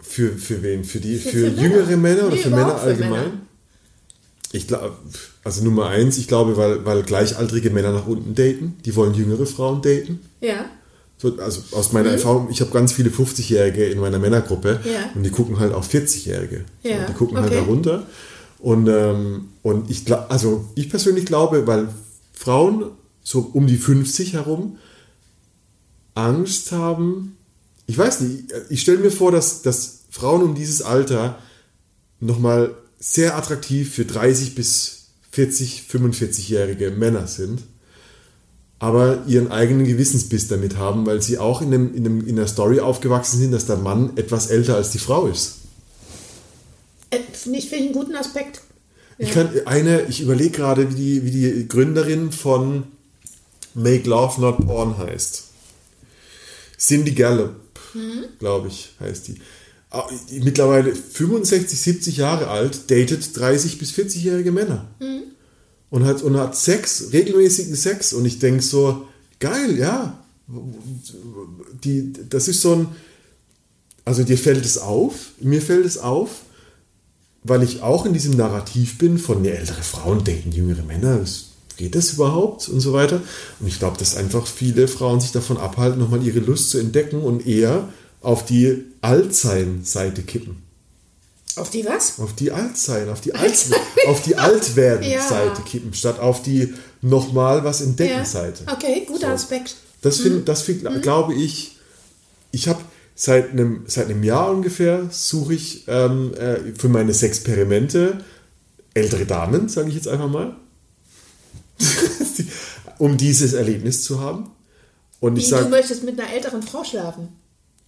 für, für wen? Für die
Für-
für,
für Männer.
jüngere Männer oder
Nee,
für Männer
für
allgemein?
Männer.
Ich glaube, also Nummer eins, ich glaube, weil, weil gleichaltrige Männer nach unten daten, die wollen jüngere Frauen daten.
Ja.
So, also aus meiner Erfahrung, ich habe ganz viele 50-Jährige in meiner Männergruppe
Mhm. Ja.
und die gucken halt auf 40-Jährige.
Ja,
die gucken halt
okay.
da runter. Und, ähm, und ich glaube, also ich persönlich glaube, weil Frauen so um die 50 herum Angst haben, ich weiß nicht, ich stelle mir vor, dass, dass Frauen um dieses Alter nochmal sehr attraktiv für 30 bis 40, 45-jährige Männer sind aber ihren eigenen Gewissensbiss damit haben, weil sie auch in, einem, in, einem, in einer Story aufgewachsen sind, dass der Mann etwas älter als die Frau ist.
Äh, Finde ich, finde ich einen guten Aspekt.
Ich kann eine, ich überlege gerade, wie die, wie die Gründerin von Make Love Not Porn heißt. Cindy Gallup, glaube ich, heißt die. Ah, Mittlerweile 65, 70 Jahre alt, datet 30 bis 40-jährige Männer. Und hat, und hat Sex, regelmäßigen Sex. Und ich denke so, geil, ja. Die, das ist so ein, also dir fällt es auf, mir fällt es auf, weil ich auch in diesem Narrativ bin von ja, ältere Frauen daten jüngere Männer. Geht das überhaupt und so weiter? Und ich glaube, dass einfach viele Frauen sich davon abhalten, nochmal ihre Lust zu entdecken und eher auf die Altsein-Seite kippen.
Auf die was?
Auf die Altsein, auf die Alt, auf die Altwerden-Seite
Ja.
kippen, statt auf die nochmal was entdecken-Seite.
Okay, guter Aspekt.
Das finde, das find, glaube ich, ich habe seit einem, seit einem Jahr ungefähr suche ich ähm, äh, für meine Sexperimente ältere Damen, sage ich jetzt einfach mal, um dieses Erlebnis zu haben. Und
Wie,
ich
du
sage,
möchtest mit einer älteren Frau schlafen?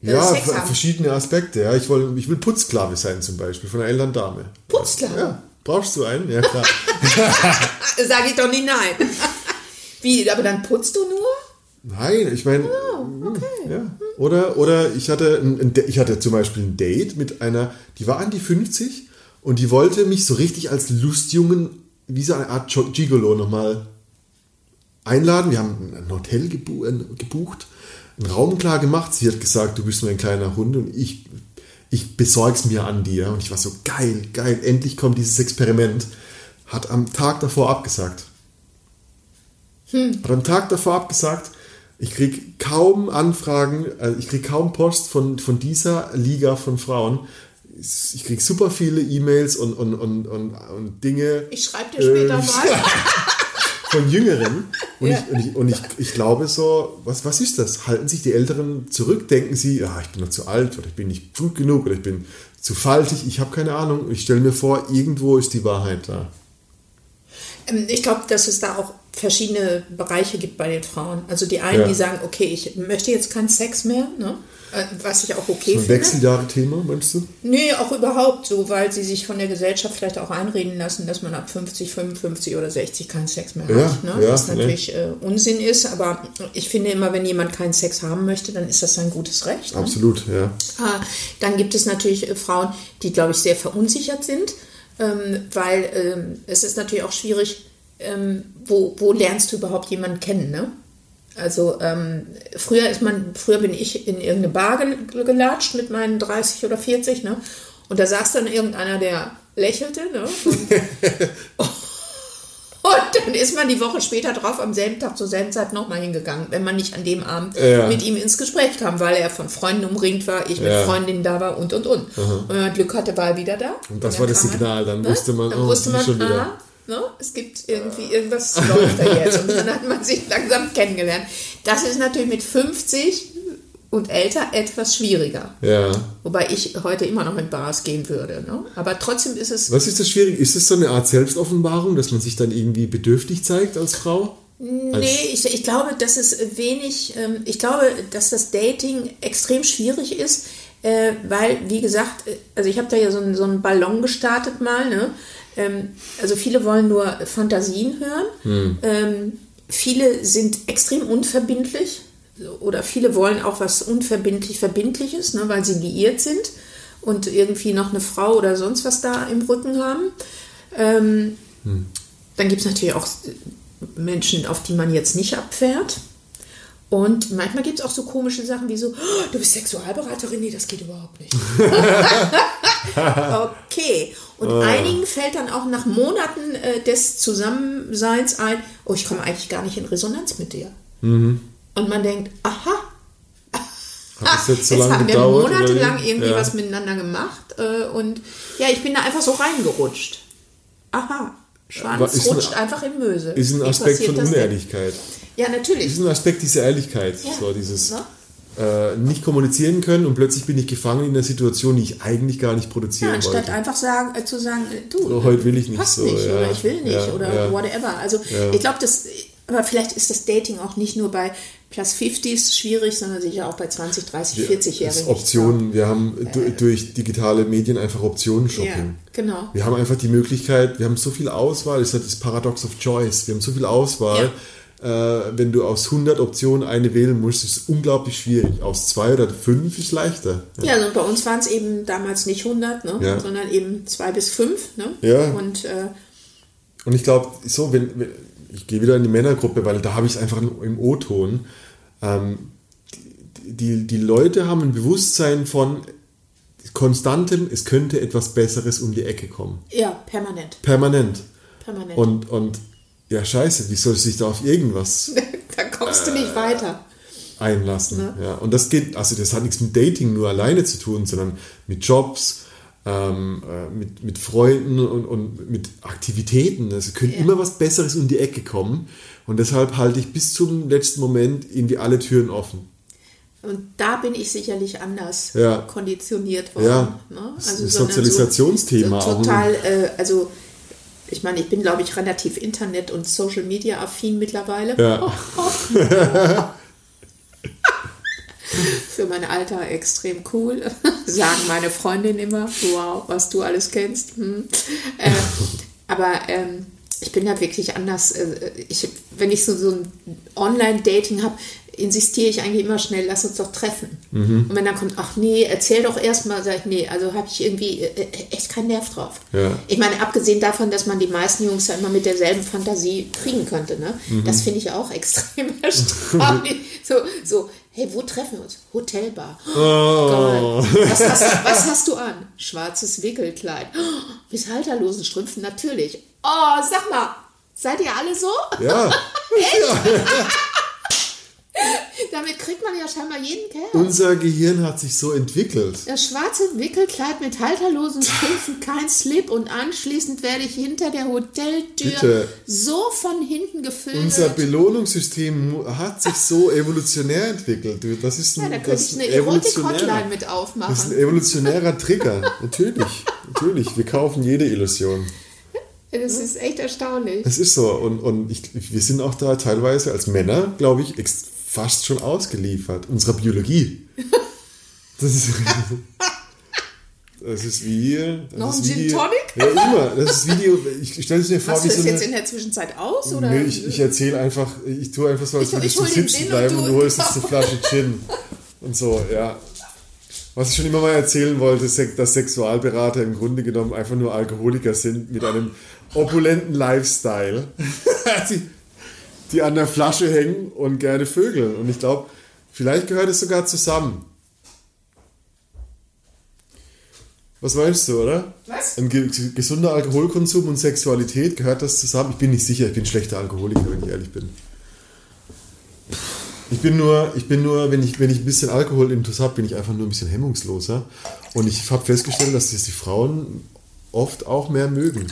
Äh,
ja,
haben.
verschiedene Aspekte. Ja. Ich, will, ich will Putzsklave sein zum Beispiel, von einer älteren Dame.
Putzsklave?
Ja, brauchst du einen? Ja, klar.
Sage ich doch nie nein. Wie, aber dann putzt du nur?
Nein, ich meine,
Oh,
ja. Oder, oder ich, hatte ein, ein, ich hatte zum Beispiel ein Date mit einer, die war an die 50 und die wollte mich so richtig als Lustjungen, wie so eine Art Gigolo nochmal einladen. Wir haben ein Hotel gebu äh, gebucht, einen Raum klar gemacht. Sie hat gesagt, du bist nur ein kleiner Hund und ich, ich besorg's mir an dir. Und ich war so, geil, geil, endlich kommt dieses Experiment. Hat am Tag davor abgesagt. Hat am Tag davor abgesagt. Ich kriege kaum Anfragen, äh, ich kriege kaum Post von, von dieser Liga von Frauen. Ich kriege super viele E-Mails und, und, und, und, und Dinge
Ich schreibe dir später
Ähm,
mal.
von Jüngeren. Und,
Ja.
ich, und, ich, und ich, ich glaube so, was, was ist das? Halten sich die Älteren zurück? Denken sie, ja, ich bin noch zu alt oder ich bin nicht gut genug oder ich bin zu faltig? Ich habe keine Ahnung. Ich stelle mir vor, irgendwo ist die Wahrheit da.
Ähm, Ich glaube, dass es da auch verschiedene Bereiche gibt bei den Frauen. Also die einen,
Ja.
die sagen, okay, ich möchte jetzt keinen Sex mehr, ne? Äh, was ich auch okay
So ein
finde.
Wechseljahre-Thema, meinst du?
Nee, auch überhaupt so, weil sie sich von der Gesellschaft vielleicht auch einreden lassen, dass man ab 50, 55 oder 60 keinen Sex mehr
Ja,
hat. Ne?
ja,
Was natürlich äh, Unsinn ist, aber ich finde immer, wenn jemand keinen Sex haben möchte, dann ist das sein gutes Recht. Ne?
Absolut, ja.
Ah, Dann gibt es natürlich äh, Frauen, die, glaube ich, sehr verunsichert sind, ähm, weil ähm, es ist natürlich auch schwierig, ähm, wo, wo lernst du überhaupt jemanden kennen, ne? Also ähm, früher ist man, früher bin ich in irgendeine Bar gel- gelatscht mit meinen 30 oder 40, ne? Und da saß dann irgendeiner, der lächelte, ne? Und, und dann ist man die Woche später drauf am selben Tag zur selben Zeit nochmal hingegangen, wenn man nicht an dem Abend
Ja.
mit ihm ins Gespräch kam, weil er von Freunden umringt war, ich mit
Ja.
Freundinnen da war und und und. Und wenn man Glück hatte, war er wieder da.
Und das
dann
war das Signal, dann
Ne?
wusste man,
dann
oh,
wusste man,
schon wieder.
aha, Ne? Es gibt irgendwie, irgendwas läuft da jetzt und dann hat man sich langsam kennengelernt. Das ist natürlich mit 50 und älter etwas schwieriger.
Ja.
Wobei ich heute immer noch in Bars gehen würde. Ne? Aber trotzdem ist es.
Was ist das schwierig? Ist es so eine Art Selbstoffenbarung, dass man sich dann irgendwie bedürftig zeigt als Frau?
Nee, ich, ich glaube, dass es wenig, ähm, ich glaube, dass das Dating extrem schwierig ist, äh, weil, wie gesagt, äh, also ich habe da ja so einen, so einen Ballon gestartet mal, ne? Ähm, also viele wollen nur Fantasien hören, ähm, viele sind extrem unverbindlich oder viele wollen auch was unverbindlich Verbindliches, ne, weil sie liiert sind und irgendwie noch eine Frau oder sonst was da im Rücken haben. Ähm, Dann gibt es natürlich auch Menschen, auf die man jetzt nicht abfährt. Und manchmal gibt es auch so komische Sachen wie so, "Oh, du bist Sexualberaterin, nee, das geht überhaupt nicht. okay. Und einigen fällt dann auch nach Monaten äh, des Zusammenseins ein, oh, ich komme eigentlich gar nicht in Resonanz mit dir. Und man denkt, aha,
Hat das jetzt so
jetzt
lange
haben wir
gedauert?
monatelang
wie?
irgendwie
ja.
was miteinander gemacht äh, und ja, ich bin da einfach so reingerutscht. Aha, Schwanz
ist ein-
rutscht einfach in Möse.
Ist ein Aspekt von? Unehrlichkeit.
Ja, natürlich.
Ist ein Aspekt dieser Ehrlichkeit.
Ja.
So dieses
Ne?
Äh, nicht kommunizieren können und plötzlich bin ich gefangen in einer Situation, die ich eigentlich gar nicht
Ja,
produzieren
anstatt
wollte.
einfach sagen, äh, zu sagen, äh, du,
So, heute will ich nicht
passt
so,
nicht
ja.
oder ich will nicht
Ja,
oder
ja.
whatever. Also ich glaube, das, aber vielleicht ist das Dating auch nicht nur bei Plus 50s schwierig, sondern sicher auch bei 20, 30,
Das
40-Jährigen.
ist Optionen. Wir haben du- durch digitale Medien einfach Optionen-Shopping.
Ja, genau.
Wir haben einfach die Möglichkeit, wir haben so viel Auswahl, das ist halt das Paradox of Choice. Wir haben so viel Auswahl. Äh, wenn du aus 100 Optionen eine wählen musst, ist es unglaublich schwierig. Aus zwei oder fünf ist leichter.
Ja, also bei uns waren es eben damals nicht 100, ne?
Ja.
sondern eben zwei bis fünf. Ne?
Ja.
Und äh,
Und ich glaube, so, wenn, wenn ich gehe wieder in die Männergruppe, weil da habe ich es einfach im O-Ton. Ähm, die, die, die Leute haben ein Bewusstsein von konstantem, es könnte etwas Besseres um die Ecke kommen.
ja, permanent.
Permanent.
Permanent.
Und, und ja, scheiße, wie soll ich sich da auf irgendwas
da kommst du
Äh.
nicht weiter.
einlassen?
Ne?
Ja, und das geht, also das hat nichts mit Dating nur alleine zu tun, sondern mit Jobs, ähm, äh, mit, mit Freunden und, und mit Aktivitäten. Es könnte
Ja.
immer was Besseres um die Ecke kommen. Und deshalb halte ich bis zum letzten Moment irgendwie alle Türen offen.
Und da bin ich sicherlich anders
Ja.
konditioniert worden.
Ja,
ne?
das ist ein Sozialisationsthema
So, so total, äh, also ich meine, ich bin, glaube ich, relativ Internet- und Social-Media-affin mittlerweile.
Ja.
Für mein Alter extrem cool. Sagen meine Freundin immer, wow, was du alles kennst. Hm. Äh, aber ähm, ich bin da wirklich anders. Äh, Ich, wenn ich so, so ein Online-Dating habe, insistiere ich eigentlich immer schnell, lass uns doch treffen.
Mhm.
Und wenn dann kommt, ach nee, erzähl doch erstmal, sage ich, nee, also habe ich irgendwie äh, echt keinen Nerv drauf.
Ja.
Ich meine, abgesehen davon, dass man die meisten Jungs ja immer mit derselben Fantasie kriegen könnte, ne?
Mhm.
das finde ich auch extrem erstaunlich. so, so, hey, wo treffen wir uns? Hotelbar.
Oh.
Was, hast, was hast du an? Schwarzes Wickelkleid. Oh, Mit halterlosen Strümpfen, natürlich. Oh, sag mal, seid ihr alle so?
Ja.
Damit kriegt man ja scheinbar jeden Kerl.
Unser Gehirn hat sich so entwickelt.
Das schwarze Wickelkleid mit halterlosen Strümpfen, kein Slip und anschließend werde ich hinter der Hoteltür
Bitte.
so von hinten gefüllt.
Unser Belohnungssystem hat sich so evolutionär entwickelt. Das ist ein,
ja, da könnte ich eine Erotik-Hotline mit
Das ist ein
aufmachen.
evolutionärer Trigger. natürlich, natürlich. Wir kaufen jede Illusion.
Das ist echt erstaunlich.
Das ist so. Und, und ich, wir sind auch da teilweise als Männer, glaube ich, ex- fast schon ausgeliefert. Unserer Biologie. Das ist, das ist wie. Das
Noch
ist
ein
wie
Gin
die-
Tonic?
Ja, immer. Das ist Video. Ich stelle es mir vor,
Machst
wie
du das
so
jetzt
eine.
in der Zwischenzeit aus? Oder?
Nee, ich, ich erzähle einfach, ich tue einfach so, als würde ich
den
sitzen bleiben
und du-
du holst jetzt eine Flasche Gin. Und so, ja. Was ich schon immer mal erzählen wollte, ist, dass Sexualberater im Grunde genommen einfach nur Alkoholiker sind mit einem opulenten Lifestyle, die, an der Flasche hängen und gerne vögeln. Und ich glaube, vielleicht gehört es sogar zusammen. Was meinst du, oder?
Was?
Ein ge gesunder Alkoholkonsum und Sexualität, gehört das zusammen? Ich bin nicht sicher, ich bin schlechter Alkoholiker, wenn ich ehrlich bin. Ich bin nur, ich bin nur, wenn ich, wenn ich ein bisschen Alkohol intus habe, bin ich einfach nur ein bisschen hemmungsloser. Und ich habe festgestellt, dass das die Frauen oft auch mehr mögen.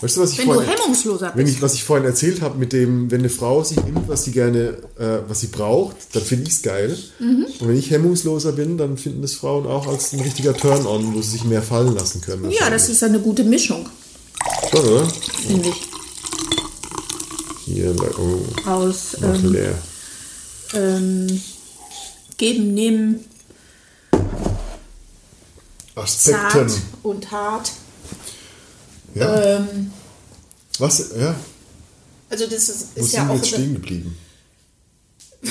Weißt du, was ich
Wenn du
vorhin,
hemmungsloser
wenn
bist.
ich, was ich vorhin erzählt habe, mit dem, wenn eine Frau sich nimmt, was sie gerne, äh, was sie braucht, dann finde ich es geil.
Mhm.
Und wenn ich hemmungsloser bin, dann finden das Frauen auch als ein richtiger Turn-on, wo sie sich mehr fallen lassen können.
Ja, das ist eine gute Mischung,
Schon, oder?
finde ich.
Hier, oh,
Aus ähm,
leer.
ähm, Geben, Nehmen,
Aspekten.
zart und hart.
Ja.
Ähm,
Was, ja,
also das ist,
wo
ist
sind
ja
wir
auch
jetzt stehen geblieben?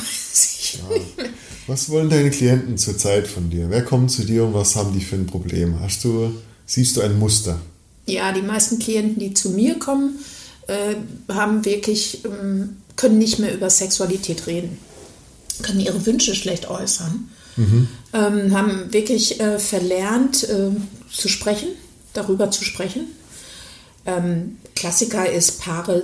Was wollen deine Klienten zurzeit von dir? Wer kommt zu dir und was haben die für ein Problem? Hast du, siehst du ein Muster?
Ja, die meisten Klienten, die zu mir kommen, äh, haben wirklich, ähm, können nicht mehr über Sexualität reden, können ihre Wünsche schlecht äußern, ähm, haben wirklich äh, verlernt äh, zu sprechen, darüber zu sprechen. Ähm, Klassiker ist Paare,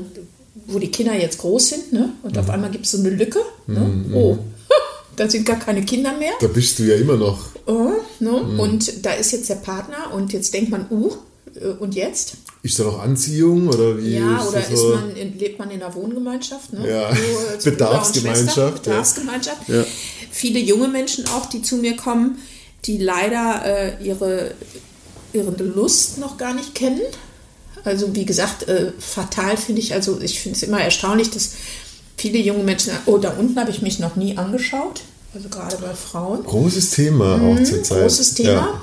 wo die Kinder jetzt groß sind, ne? und auf einmal gibt es so eine Lücke. Ne? Oh, da sind gar keine Kinder mehr.
Da bist du ja immer noch.
Oh, ne? Und da ist jetzt der Partner und jetzt denkt man, uh, äh, und jetzt?
Ist da noch Anziehung oder wie?
Ja, oder
das
ist
so?
man in, lebt man in einer Wohngemeinschaft? Ne?
Ja.
So, und
Bedarfsgemeinschaft.
Bedarfsgemeinschaft.
Ja.
Viele junge Menschen auch, die zu mir kommen, die leider äh, ihre, ihre Lust noch gar nicht kennen. Also wie gesagt, äh, fatal finde ich, also ich finde es immer erstaunlich, dass viele junge Menschen, oh, da unten habe ich mich noch nie angeschaut, also gerade bei Frauen.
Großes Thema auch zurzeit.
Mhm, Großes Thema.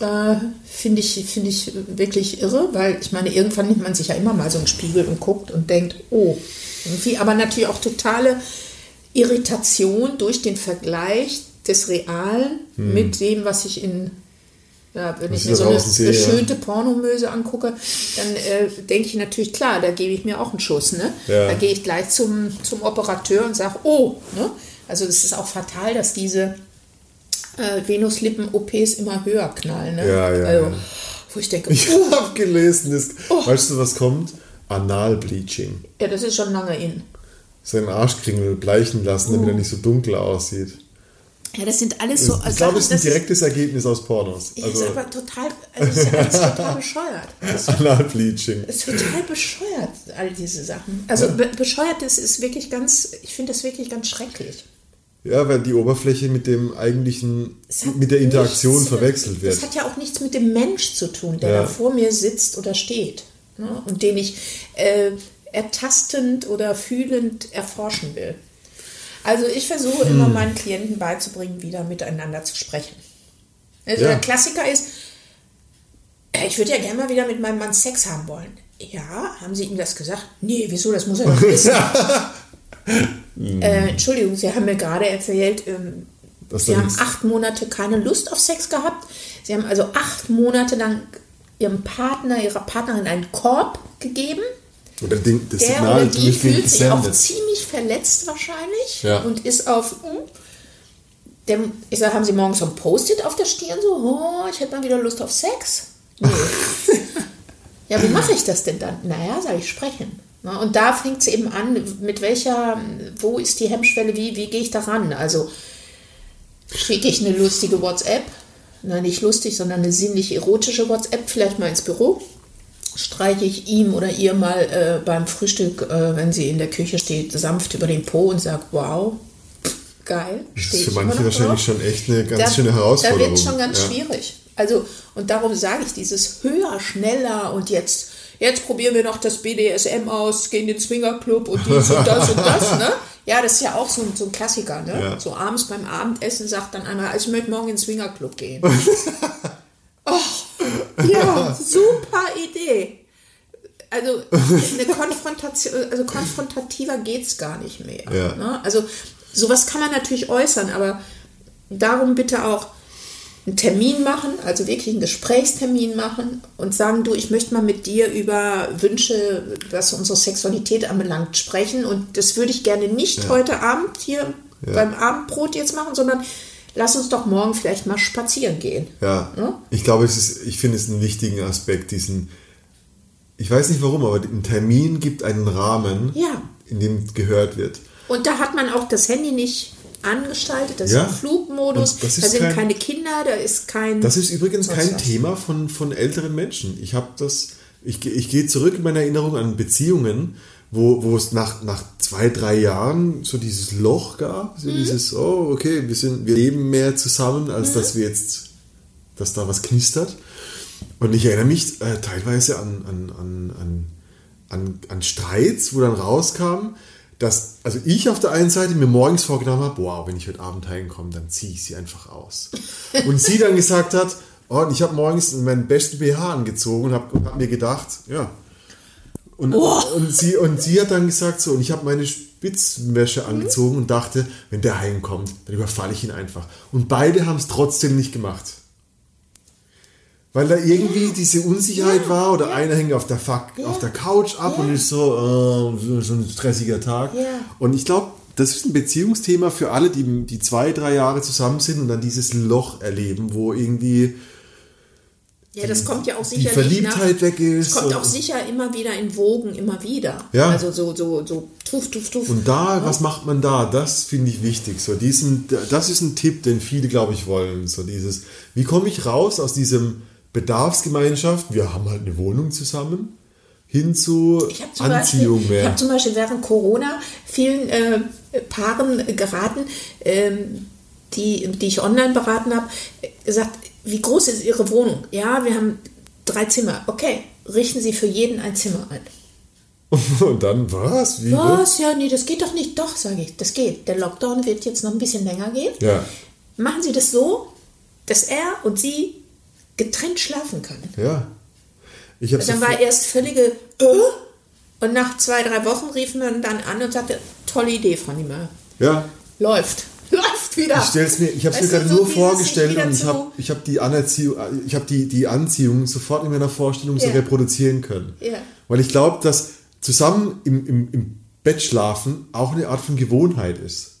Äh, Finde ich, finde ich wirklich irre, weil ich meine, irgendwann nimmt man sich ja immer mal so einen Spiegel und guckt und denkt, oh, irgendwie, aber natürlich auch totale Irritation durch den Vergleich des Realen mit dem, was ich in, ja, wenn ich
ich
mir so eine
sehe, ja.
geschönte Pornomöse angucke, dann äh, denke ich natürlich, klar, da gebe ich mir auch einen Schuss. Ne?
Ja.
Da gehe ich gleich zum, zum Operateur und sage, oh, ne? also es ist auch fatal, dass diese äh, Venuslippen-OPs immer höher knallen. Ne?
Ja, ja,
Also,
ja.
Wo ich denke,
Ich
oh,
habe gelesen, das,
Oh.
weißt du, was kommt? Analbleaching.
ja, das ist schon lange in.
Seinen Arschkringel bleichen lassen, damit er nicht so dunkel aussieht.
Ja, das sind alles so.
ich glaube, es ist ein direktes Ergebnis aus Pornos.
ist,
Also
ist aber total, also ist alles total bescheuert. Ist
Analbleaching.
ist total bescheuert, all diese Sachen. Also be bescheuert ist, ist wirklich ganz, ich finde das wirklich ganz schrecklich.
Ja, weil die Oberfläche mit dem eigentlichen, mit der Interaktion
nichts-
verwechselt wird.
Das hat ja auch nichts mit dem Mensch zu tun, der
Ja.
da vor mir sitzt oder steht. Ne? Und den ich äh, ertastend oder fühlend erforschen will. Also ich versuche
Hm.
immer meinen Klienten beizubringen, wieder miteinander zu sprechen. Also
Ja.
Der Klassiker ist, äh, ich würde ja gerne mal wieder mit meinem Mann Sex haben wollen. Ja, haben Sie ihm das gesagt? Nee, wieso? Das muss er doch wissen. äh, Entschuldigung, Sie haben mir gerade erzählt, ähm, Sie haben
nichts-
acht Monate keine Lust auf Sex gehabt. Sie haben also acht Monate lang Ihrem Partner, Ihrer Partnerin einen Korb gegeben.
Oder den, das
Der
Signal
oder die fühlt sich auch ziemlich verletzt wahrscheinlich
Ja.
und ist auf. hm, Der, ich sage, haben Sie morgens so ein Post-it auf der Stirn so, oh, ich hätte mal wieder Lust auf Sex? Nee. ja, wie mache ich das denn dann? Naja, sage ich, sprechen. Und da fängt es eben an, mit welcher, wo ist die Hemmschwelle, wie, wie gehe ich da ran? Also schicke ich eine lustige WhatsApp, na nicht lustig, sondern eine sinnlich erotische WhatsApp, vielleicht mal ins Büro, streiche ich ihm oder ihr mal äh, beim Frühstück, äh, wenn sie in der Küche steht, sanft über den Po und sagt, wow, geil.
Das ist für manche wahrscheinlich
drauf.
schon echt eine ganz
Da-
schöne
Da
Herausforderung.
wird es schon ganz
ja.
schwierig. Also, und darum sage ich dieses höher, schneller und jetzt, jetzt probieren wir noch das BDSM aus, gehen in den Swingerclub und dies und das und das, ne? Ja, das ist ja auch so, ein- so ein Klassiker, ne?
Ja.
So abends beim Abendessen sagt dann einer, also ich möchte morgen in den Swingerclub gehen. ja, super Idee. Also eine Konfrontation, also konfrontativer geht es gar nicht mehr.
Ja.
Ne? Also sowas kann man natürlich äußern, aber darum bitte auch einen Termin machen, also wirklich einen Gesprächstermin machen und sagen, du, ich möchte mal mit dir über Wünsche, was unsere Sexualität anbelangt, sprechen. Und das würde ich gerne nicht heute Abend hier beim Abendbrot jetzt machen, sondern lass uns doch morgen vielleicht mal spazieren gehen.
Ja,
Ja?
ich glaube, es ist, ich finde es einen wichtigen Aspekt, diesen, ich weiß nicht warum, aber ein Termin gibt einen Rahmen,
Ja.
in dem gehört wird.
Und da hat man auch das Handy nicht angestaltet, das
Ja.
ist im Flugmodus, da sind
kein-
keine Kinder, da ist kein...
Das ist übrigens kein. Thema von, von älteren Menschen. Ich habe das ich, ich gehe zurück in meiner Erinnerung an Beziehungen, wo, wo es nach, nach zwei, drei Jahren so dieses Loch gab, so dieses, oh, okay, wir, sind, wir leben mehr zusammen, als dass wir jetzt, dass da was knistert. Und ich erinnere mich äh, teilweise an, an, an, an, an, an Streits, wo dann rauskam, dass, also ich auf der einen Seite mir morgens vorgenommen habe, wow, wenn ich heute Abend heimkomme, dann ziehe ich sie einfach aus. Und sie dann gesagt hat, oh, und ich habe morgens meinen besten BH angezogen und habe hab mir gedacht, ja. Und, und, sie, und sie hat dann gesagt so, und ich habe meine Spitzenwäsche angezogen und dachte, wenn der heimkommt, dann überfalle ich ihn einfach. Und beide haben es trotzdem nicht gemacht. Weil da irgendwie diese Unsicherheit war oder einer hängt auf der, Fuck, auf der Couch ab und ist so, äh, so, ein stressiger Tag.
Ja.
Und ich glaube, das ist ein Beziehungsthema für alle, die, die zwei, drei Jahre zusammen sind und dann dieses Loch erleben, wo irgendwie
Ja, das kommt ja auch
die
sicherlich
Verliebtheit
nach,
weg ist.
Es kommt auch sicher immer wieder in Wogen, immer wieder.
Ja.
Also so, so, so, tuff, tuff, tuff.
und da, was macht man da? Das finde ich wichtig. So diesen, das ist ein Tipp, den viele, glaube ich, wollen. So dieses, wie komme ich raus aus diesem Bedarfsgemeinschaft? Wir haben halt eine Wohnung zusammen. Hin zu
Ich habe
Anziehung
Beispiel, ich
mehr.
hab zum Beispiel während Corona vielen äh, Paaren geraten, ähm, die, die ich online beraten habe, gesagt, wie groß ist Ihre Wohnung? Ja, wir haben drei Zimmer. Okay, richten Sie für jeden ein Zimmer ein.
Und dann, was? Wie?
Was? Ja, nee, das geht doch nicht. Doch, sage ich, das geht. Der Lockdown wird jetzt noch ein bisschen länger gehen.
Ja,
Machen Sie das so, dass er und Sie getrennt schlafen können.
ja. Ich habe
Dann war erst völlige äh? und nach zwei, drei Wochen rief man dann an und sagte, tolle Idee, Frau Niemeyer.
ja,
Läuft. Läuft wieder.
Ich stell's mir, ich habe es mir gerade
so
nur vorgestellt und ich habe ich hab die Anerziehung, ich habe die, die Anziehung sofort in meiner Vorstellung so
Ja.
reproduzieren können.
Ja.
Weil ich glaube, dass zusammen im, im, im Bett schlafen auch eine Art von Gewohnheit ist.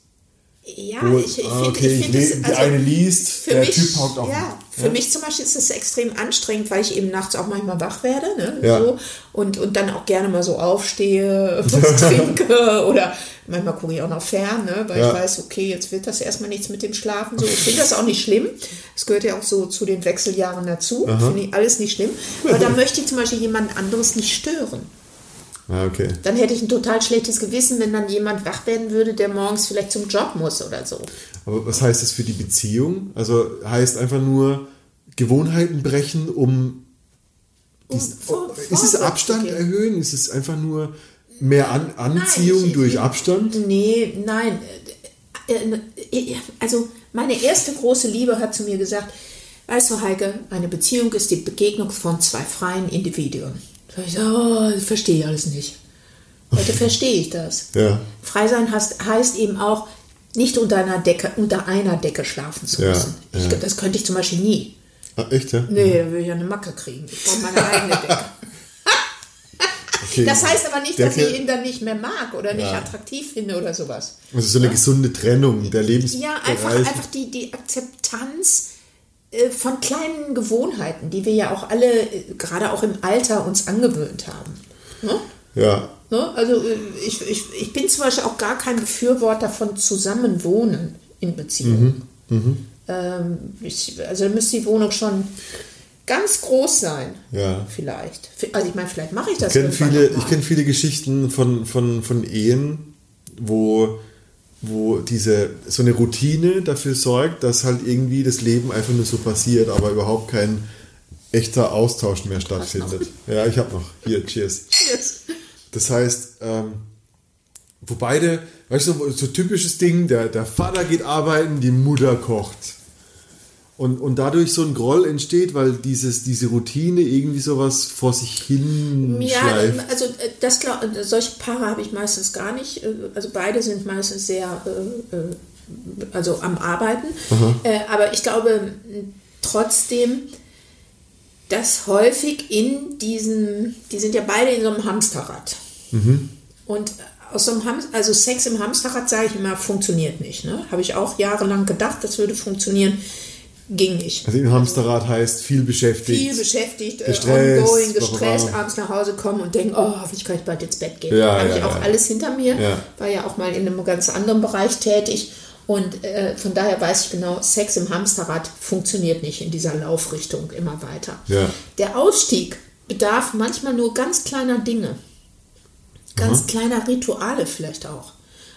Ja,
Wo,
ich, ich
ah,
finde,
okay,
ich
ich le-
es-
die
also
eine liest,
für
der
mich,
Typ hockt auf
ja, für
ja.
mich zum Beispiel ist es extrem anstrengend, weil ich eben nachts auch manchmal wach werde ne,
Ja.
so, und, und dann auch gerne mal so aufstehe, was trinke oder manchmal gucke ich auch noch fern, ne, weil
Ja.
ich weiß, okay, jetzt wird das erstmal nichts mit dem Schlafen. So, ich finde das auch nicht schlimm. Es gehört ja auch so zu den Wechseljahren dazu. Finde ich alles nicht schlimm. Aber da möchte ich zum Beispiel jemand anderes nicht stören.
Ah, okay.
Dann hätte ich ein total schlechtes Gewissen, wenn dann jemand wach werden würde, der morgens vielleicht zum Job muss oder so.
Aber was heißt das für die Beziehung? Also heißt einfach nur Gewohnheiten brechen, um diesen,
vor-
ist es Abstand erhöhen? Ist es einfach nur mehr An Anziehung
Nein, ich-
durch
ich-
Abstand?
Nee, nein. Äh, äh, Also meine erste große Liebe hat zu mir gesagt, weißt du Heike, eine Beziehung ist die Begegnung von zwei freien Individuen. Da ich gesagt, oh, das verstehe ich alles nicht. Heute verstehe ich das.
Ja.
Frei sein heißt, heißt eben auch, nicht unter einer Decke, unter einer Decke schlafen zu
Ja,
müssen. Ich,
ja.
Das könnte ich zum Beispiel nie.
Ah, echt, ja?
Nee, da würde ich ja eine Macke kriegen. Ich brauche meine eigene Decke.
Okay.
Das heißt aber nicht, dass
Decke-
ich ihn dann nicht mehr mag oder nicht
Ja.
attraktiv finde oder sowas.
Also so eine gesunde Trennung der Lebensbereiche.
Ja, einfach, einfach die, die Akzeptanz von kleinen Gewohnheiten, die wir ja auch alle, äh, gerade auch im Alter, uns angewöhnt haben. Ne?
Ja,
Ne? Also äh, ich, ich, ich bin zum Beispiel auch gar kein Befürworter von Zusammenwohnen in Beziehungen. Ähm, ich, also da müsste die Wohnung schon ganz groß sein.
Ja.
Vielleicht. Also ich meine, vielleicht mache ich das
ich kenne viele, ich kenn viele Geschichten von, von, von Ehen, wo, wo diese, so eine Routine dafür sorgt, dass halt irgendwie das Leben einfach nur so passiert, aber überhaupt kein echter Austausch mehr stattfindet. Ja, ich habe noch. Hier, cheers.
Yes.
Das heißt, ähm, wo beide, weißt du, so typisches Ding, der, der Vater geht arbeiten, die Mutter kocht. Und, und dadurch so ein Groll entsteht, weil dieses, diese Routine irgendwie sowas vor sich hin
Ja,
schleift.
also äh, das äh, solche Paare habe ich meistens gar nicht. Äh, Also beide sind meistens sehr also am Arbeiten. Äh, aber ich glaube trotzdem, dass häufig in diesen, die sind ja beide in so einem Hamsterrad. Und aus so einem Ham also Sex im Hamsterrad, sage ich immer, funktioniert nicht. Ne? Habe ich auch jahrelang gedacht, das würde funktionieren. Ging nicht.
Also im Hamsterrad heißt viel beschäftigt.
viel beschäftigt, äh,
Gestresst,
ongoing, gestresst, abends nach Hause kommen und denken, oh, hoffentlich kann ich bald ins Bett gehen.
Ja,
Habe
ja,
ich auch
ja.
alles hinter mir,
Ja.
war ja auch mal in einem ganz anderen Bereich tätig und äh, von daher weiß ich genau, Sex im Hamsterrad funktioniert nicht in dieser Laufrichtung immer weiter.
Ja.
Der Ausstieg bedarf manchmal nur ganz kleiner Dinge. Ganz kleiner Rituale vielleicht auch.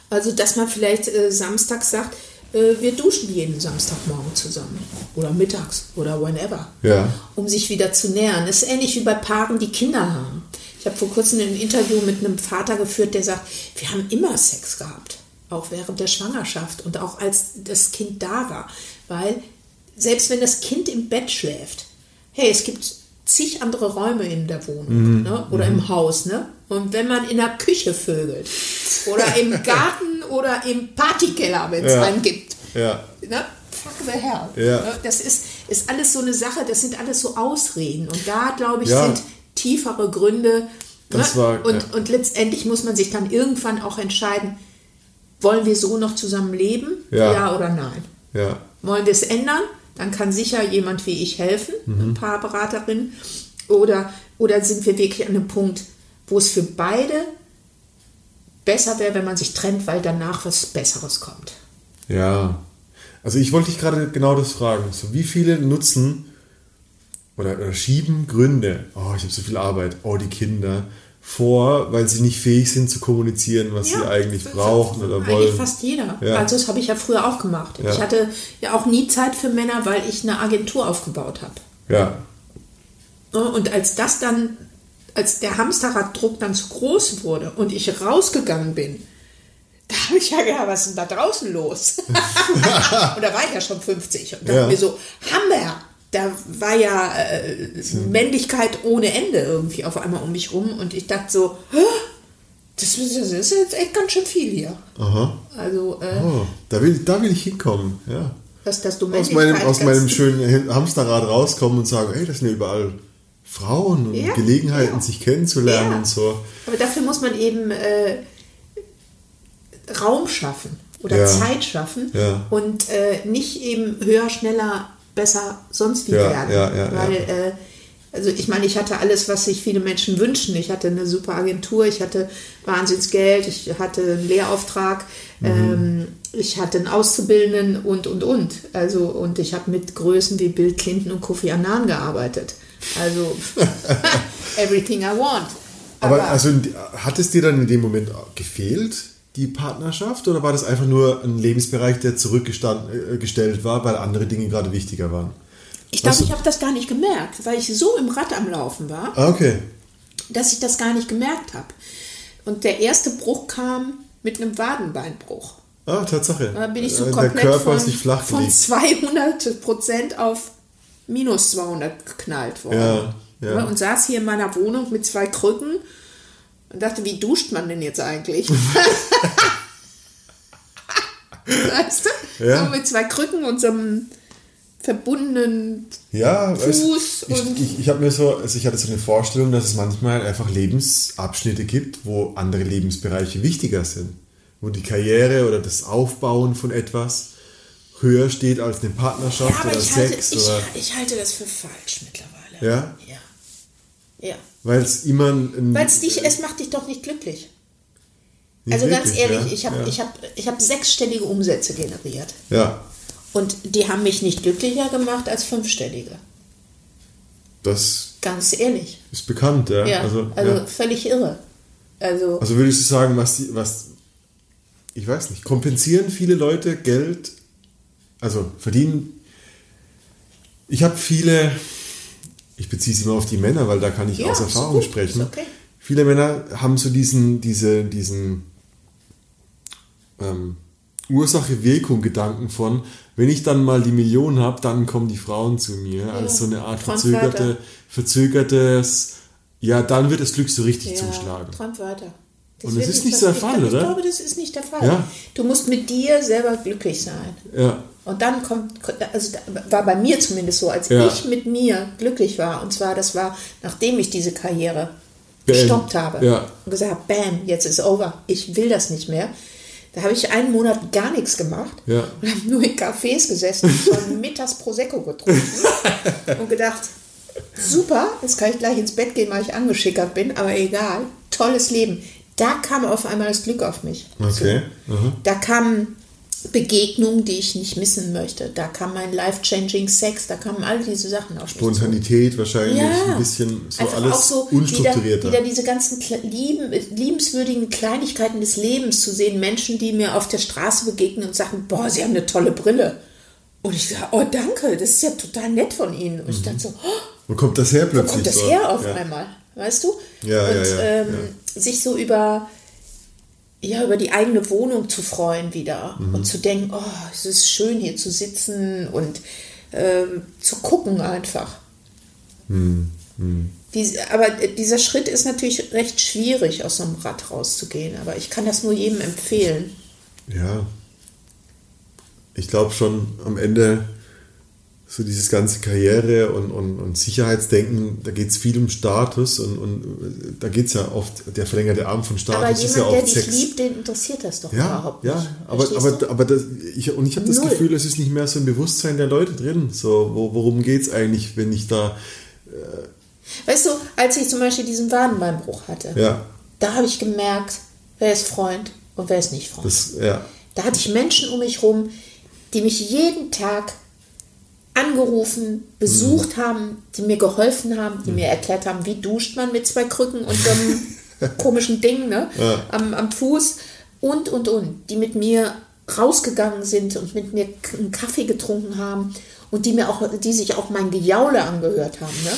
Also, dass man vielleicht äh, samstags sagt, wir duschen jeden Samstagmorgen zusammen. Oder mittags oder whenever.
Ja.
Um sich wieder zu nähern. Das ist ähnlich wie bei Paaren, die Kinder haben. Ich habe vor kurzem ein Interview mit einem Vater geführt, der sagt, wir haben immer Sex gehabt. Auch während der Schwangerschaft und auch als das Kind da war. Weil selbst wenn das Kind im Bett schläft, hey, es gibt zig andere Räume in der Wohnung ne? oder im Haus. Ne? Und wenn man in der Küche vögelt oder im Garten oder im Partykeller, wenn es
Ja.
einen gibt,
Ja.
ne? fuck the hell.
Ja.
Ne? Das ist, ist alles so eine Sache, das sind alles so Ausreden. Und da, glaube ich,
Ja.
sind tiefere Gründe. Ne?
war-
und,
ja.
und letztendlich muss man sich dann irgendwann auch entscheiden, wollen wir so noch zusammen leben?
Ja.
oder nein?
Ja.
Wollen wir es ändern? Dann kann sicher jemand wie ich helfen,
Mhm.
ein paar Beraterinnen. Oder, oder sind wir wirklich an einem Punkt, wo es für beide besser wäre, wenn man sich trennt, weil danach was Besseres kommt?
Ja. Also ich wollte dich gerade genau das fragen. So, wie viele nutzen oder, oder schieben Gründe, oh, ich habe so viel Arbeit, oh, die Kinder, vor, weil sie nicht fähig sind zu kommunizieren, was sie eigentlich brauchen oder wollen.
Eigentlich fast jeder.
Ja.
Also das habe ich ja früher auch gemacht.
Ja.
Ich hatte ja auch nie Zeit für Männer, weil ich eine Agentur aufgebaut habe.
Ja.
Und als das dann, als der Hamsterraddruck dann zu groß wurde und ich rausgegangen bin, da habe ich ja gedacht, was ist denn da draußen los? und da war ich ja schon 50 und dachte
Ja.
mir so, Hammer! Da war ja äh, Männlichkeit ohne Ende irgendwie auf einmal um mich rum und ich dachte so, "Hä? das ist, das ist jetzt echt ganz schön viel hier.
Aha.
Also, äh,
Oh, da will, da will ich hinkommen. Ja.
dass, dass
Aus meinem, aus meinem schönen Hamsterrad rauskommen und sagen, hey, das sind ja überall Frauen und
Ja,
Gelegenheiten,
ja.
sich kennenzulernen
Ja.
und so.
Aber dafür muss man eben äh, Raum schaffen oder. Zeit schaffen und äh, nicht eben höher, schneller, besser, sonst wie werden. Weil. Äh, also ich meine, ich hatte alles, was sich viele Menschen wünschen. Ich hatte eine super Agentur, ich hatte Wahnsinnsgeld, ich hatte einen Lehrauftrag,
Mhm.
ähm, ich hatte einen Auszubildenden und, und, und. Also, und ich habe mit Größen wie Bill Clinton und Kofi Annan gearbeitet. Also, everything I want.
Aber also hat es dir dann in dem Moment gefehlt, die Partnerschaft, oder war das einfach nur ein Lebensbereich, der zurückgestellt war, weil andere Dinge gerade wichtiger waren?
Ich glaube, ich habe das gar nicht gemerkt, weil ich so im Rad am Laufen war,
Ah, okay.
dass ich das gar nicht gemerkt habe. Und der erste Bruch kam mit einem Wadenbeinbruch.
Ah, Tatsache.
Da bin ich so
Äh,
komplett
Der Körper
von,
ist nicht flach
von
gelegt.
200 Prozent auf minus 200 geknallt worden.
Ja, ja.
Und saß hier in meiner Wohnung mit zwei Krücken und dachte, wie duscht man denn jetzt eigentlich? weißt du?
Ja.
So mit zwei Krücken und so einem verbundenen
Ja, weißt
Fuß
ich,
und-
ich, ich habe mir so, also ich hatte so eine Vorstellung, dass es manchmal einfach Lebensabschnitte gibt, wo andere Lebensbereiche wichtiger sind. Wo die Karriere oder das Aufbauen von etwas höher steht als eine Partnerschaft
Ja, aber
oder
ich halte,
Sex
ich,
oder
ich halte das für falsch mittlerweile.
Ja?
Ja. Ja.
weil es immer
Weil es dich, es macht dich doch nicht glücklich.
nicht
Also ganz
wirklich,
ehrlich,
ja,
ich habe
ja.
ich hab, ich hab sechsstellige Umsätze generiert.
ja,
Und die haben mich nicht glücklicher gemacht als fünfstellige.
das
Ganz ehrlich.
ist bekannt, ja.
Ja,
also,
also, völlig irre. Also,
also würdest du sagen, was die, was ich weiß nicht, kompensieren viele Leute Geld, also verdienen. Ich habe viele, ich beziehe es immer auf die Männer, weil da kann ich
Ja,
aus Erfahrung
gut,
sprechen.
okay.
Viele Männer haben so diesen, diese, diesen ähm, Ursache-Wirkung-Gedanken von, wenn ich dann mal die Million habe, dann kommen die Frauen zu mir, als so eine Art verzögerte, verzögertes, ja, dann wird das Glück so richtig
ja,
zuschlagen.
träumt weiter.
Und das ist nicht so der. Fall,
ich
oder?
Ich glaube, das ist nicht der Fall.
Ja.
Du musst mit dir selber glücklich sein.
Ja,
Und dann kommt, also war bei mir zumindest so, als
Ja.
ich mit mir glücklich war, und zwar, das war, nachdem ich diese Karriere
Bam.
gestoppt habe
Ja.
und gesagt habe, bam, jetzt ist over, ich will das nicht mehr. Da habe ich einen Monat gar nichts gemacht
Ja.
und habe nur in Cafés gesessen und mittags Prosecco getrunken und gedacht, super, jetzt kann ich gleich ins Bett gehen, weil ich angeschickert bin, aber egal, tolles Leben. Da kam auf einmal das Glück auf mich.
okay. Aha.
Da kam Begegnungen, die ich nicht missen möchte. Da kam mein life-changing Sex, da kamen all diese Sachen auf.
Spontanität wahrscheinlich,
Ja.
ein bisschen so alles
auch so
unstrukturierter.
Wieder, wieder diese ganzen lieben, liebenswürdigen Kleinigkeiten des Lebens zu sehen. Menschen, die mir auf der Straße begegnen und sagen, boah, sie haben eine tolle Brille. Und ich sage, oh danke, das ist ja total nett von Ihnen. Und ich dachte so, oh,
Wo kommt das her
wo
plötzlich?
kommt das her auf
ja.
einmal? Weißt du?
Ja,
und
ja, ja,
ähm, sich so über, ja, über die eigene Wohnung zu freuen wieder
Mhm.
und zu denken, oh, es ist schön hier zu sitzen und ähm, zu gucken einfach.
Mhm.
Dies- aber dieser Schritt ist natürlich recht schwierig, aus so einem Rad rauszugehen. Aber ich kann das nur jedem empfehlen.
Ja. Ich glaube schon am Ende so dieses ganze Karriere und, und, und Sicherheitsdenken, da geht es viel um Status und, und äh, da geht es ja oft, der verlängerte Arm von Status
aber
ist
jemand,
ja
der
oft
dich
Sex.
liebt, den interessiert das doch
ja,
überhaupt nicht.
ja, aber,
Verstehst
aber, aber das, ich, und ich habe das
Null.
Gefühl, es ist nicht mehr so im Bewusstsein der Leute drin. So, wo, worum geht es eigentlich, wenn ich da,
Weißt du, als ich zum Beispiel diesen Wadenbeinbruch hatte,
ja,
da habe ich gemerkt, wer ist Freund und wer ist nicht Freund.
das, ja,
Da hatte ich Menschen um mich rum, die mich jeden Tag angerufen, besucht
Mhm.
haben, die mir geholfen haben, die mir erklärt haben, wie duscht man mit zwei Krücken und so einem komischen Ding ne?
Ja.
am, am Fuß und, und, und, die mit mir rausgegangen sind und mit mir einen Kaffee getrunken haben und die mir auch, die sich auch mein Gejaule angehört haben. Ne?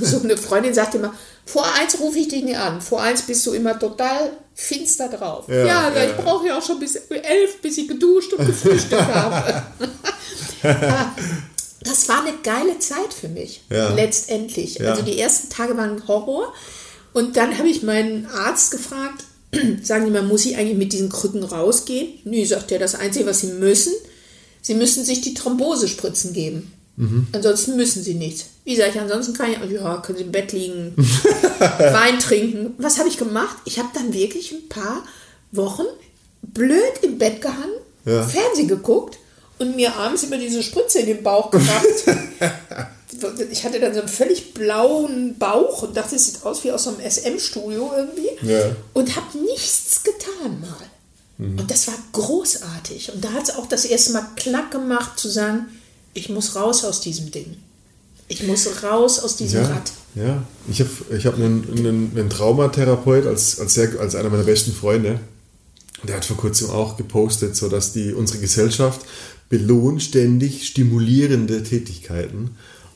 So eine Freundin sagte immer, vor eins rufe ich dich nicht an, vor eins bist du immer total finster drauf.
Ja,
Ja,
ja,
ich brauche ja auch schon bis elf, bis ich geduscht und gefrühstückt habe. Das war eine geile Zeit für mich,
Ja.
letztendlich.
Ja.
Also die ersten Tage waren Horror. Und dann habe ich meinen Arzt gefragt, sagen Sie mal, muss ich eigentlich mit diesen Krücken rausgehen? Nee, sagt er, das Einzige, was Sie müssen, Sie müssen sich die Thrombosespritzen geben. Ansonsten müssen Sie nichts. Wie sage ich, ansonsten kann ich, ja, können Sie im Bett liegen, Wein trinken. Was habe ich gemacht? Ich habe dann wirklich ein paar Wochen blöd im Bett gehangen,
Ja.
Fernsehen geguckt und mir abends immer diese Spritze in den Bauch gemacht. ich hatte dann so einen völlig blauen Bauch und dachte, es sieht aus wie aus so einem SM-Studio irgendwie.
Ja.
Und habe nichts getan mal. Und das war großartig. Und da hat es auch das erste Mal klack gemacht, zu sagen, ich muss raus aus diesem Ding. Ich muss raus aus diesem
Ja,
Rad.
ja. ich habe ich hab einen, einen, einen Traumatherapeut als, als, sehr, als einer meiner besten Freunde. Der hat vor kurzem auch gepostet, so dass die, unsere Gesellschaft belohnt ständig stimulierende Tätigkeiten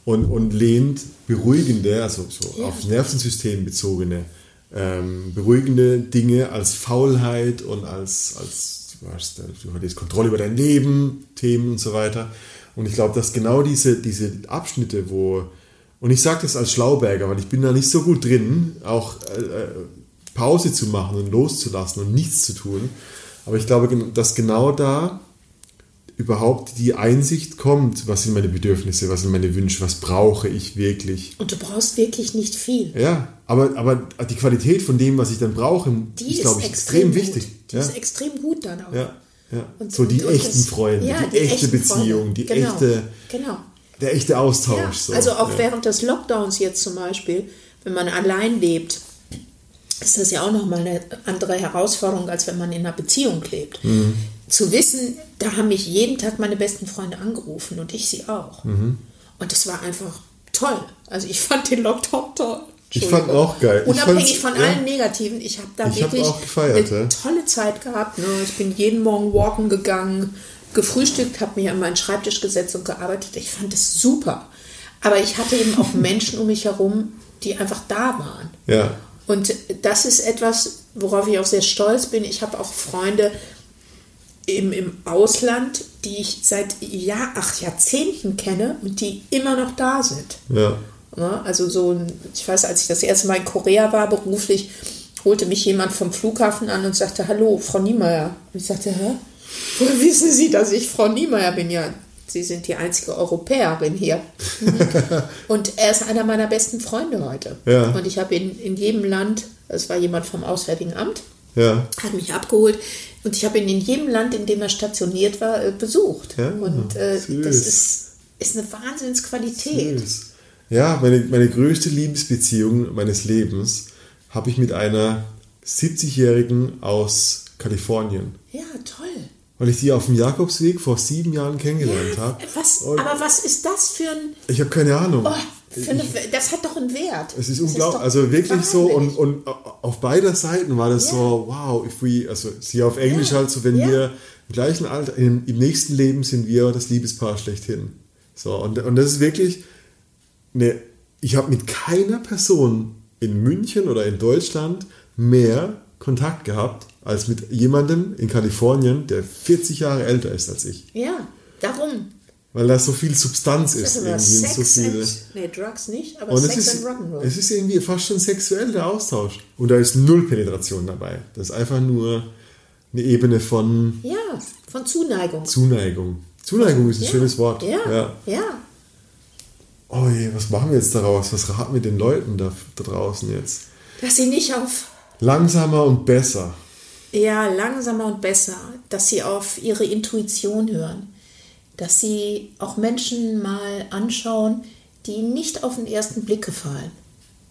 und, und lehnt beruhigende, also so
Ja.
aufs Nervensystem bezogene, ähm, beruhigende Dinge als Faulheit und als, als du hast, du hattest Kontrolle über dein Leben, Themen und so weiter. Und ich glaube, dass genau diese, diese Abschnitte, wo, und ich sage das als Schlauberger, weil ich bin da nicht so gut drin, auch äh, äh, Pause zu machen und loszulassen und nichts zu tun. Aber ich glaube, dass genau da überhaupt die Einsicht kommt, was sind meine Bedürfnisse, was sind meine Wünsche, was brauche ich wirklich.
Und du brauchst wirklich nicht viel.
Ja, aber, aber die Qualität von dem, was ich dann brauche,
Die
ist, glaube ich,
extrem,
extrem, wichtig.
Die
ja.
ist extrem gut dann auch.
ja, ja.
Und-
so die
und-
echten
das-
Freunde,
ja,
die, echte
echten
Beziehung,
Freunde.
die
Genau,
echte,
Genau.
der echte Austausch.
Ja,
so.
also auch während des Lockdowns jetzt zum Beispiel, wenn man allein lebt, ist das ja auch nochmal eine andere Herausforderung, als wenn man in einer Beziehung lebt.
Mhm.
Zu wissen, da haben mich jeden Tag meine besten Freunde angerufen und ich sie auch.
Mhm.
Und das war einfach toll. Also ich fand den Lockdown toll.
Ich fand auch geil.
Unabhängig von
ja.
allen Negativen. Ich habe da
Ich hab
wirklich
auch gefeiert,
eine
ja.
tolle Zeit gehabt. Ne? Ich bin jeden Morgen walken gegangen, gefrühstückt, habe mich an meinen Schreibtisch gesetzt und gearbeitet. Ich fand es super. Aber ich hatte eben auch Menschen um mich herum, die einfach da waren.
Ja,
Und das ist etwas, worauf ich auch sehr stolz bin. Ich habe auch Freunde im, im Ausland, die ich seit Jahr, ach, Jahrzehnten kenne und die immer noch da sind.
ja.
Ja, also so, ein- ich weiß, als ich das erste Mal in Korea war, beruflich, holte mich jemand vom Flughafen an und sagte, hallo, Frau Niemeyer. Und ich sagte, hä? Woher wissen Sie, dass ich Frau Niemeyer bin? Ja, Sie sind die einzige Europäerin hier. Und er ist einer meiner besten Freunde heute.
Ja.
Und ich habe ihn in jedem Land, es war jemand vom Auswärtigen Amt,
Ja,
hat mich abgeholt und ich habe ihn in jedem Land, in dem er stationiert war, äh, besucht.
Ja,
und äh, das ist, ist eine Wahnsinnsqualität.
Süß. Ja, meine, meine größte Liebesbeziehung meines Lebens habe ich mit einer 70-Jährigen aus Kalifornien.
Ja, toll.
weil ich die auf dem Jakobsweg vor sieben Jahren kennengelernt habe.
Was,
Und
aber was ist das für ein.
ich habe keine Ahnung.
Oh, eine, das hat doch einen Wert.
Es ist unglaublich, also wirklich so und, und auf beider Seiten war das
Ja.
so, wow, if we, also sie auf Englisch
Ja.
halt so, wenn
Ja.
wir im gleichen Alter, im, im nächsten Leben sind wir das Liebespaar schlechthin. So, und, und das ist wirklich, ne, ich habe mit keiner Person in München oder in Deutschland mehr Kontakt gehabt, als mit jemandem in Kalifornien, der 40 Jahre älter ist als ich.
Ja, darum.
Weil da so viel Substanz ist irgendwie und so
Sex
viele.
and, nee, Drugs nicht, aber
Und es
Sex
ist,
and Rock'n'Roll.
es ist irgendwie fast schon sexuell der Austausch. Und da ist null Penetration dabei. Das ist einfach nur eine Ebene von
Ja, von Zuneigung.
Zuneigung. Zuneigung ist ein
ja.
schönes Wort.
Ja,
ja.
ja.
Oh je, was machen wir jetzt daraus? Was raten wir den Leuten da, da draußen jetzt?
Dass sie nicht auf,
Langsamer und besser.
ja, langsamer und besser, dass sie auf ihre Intuition hören. Dass sie auch Menschen mal anschauen, die nicht auf den ersten Blick gefallen.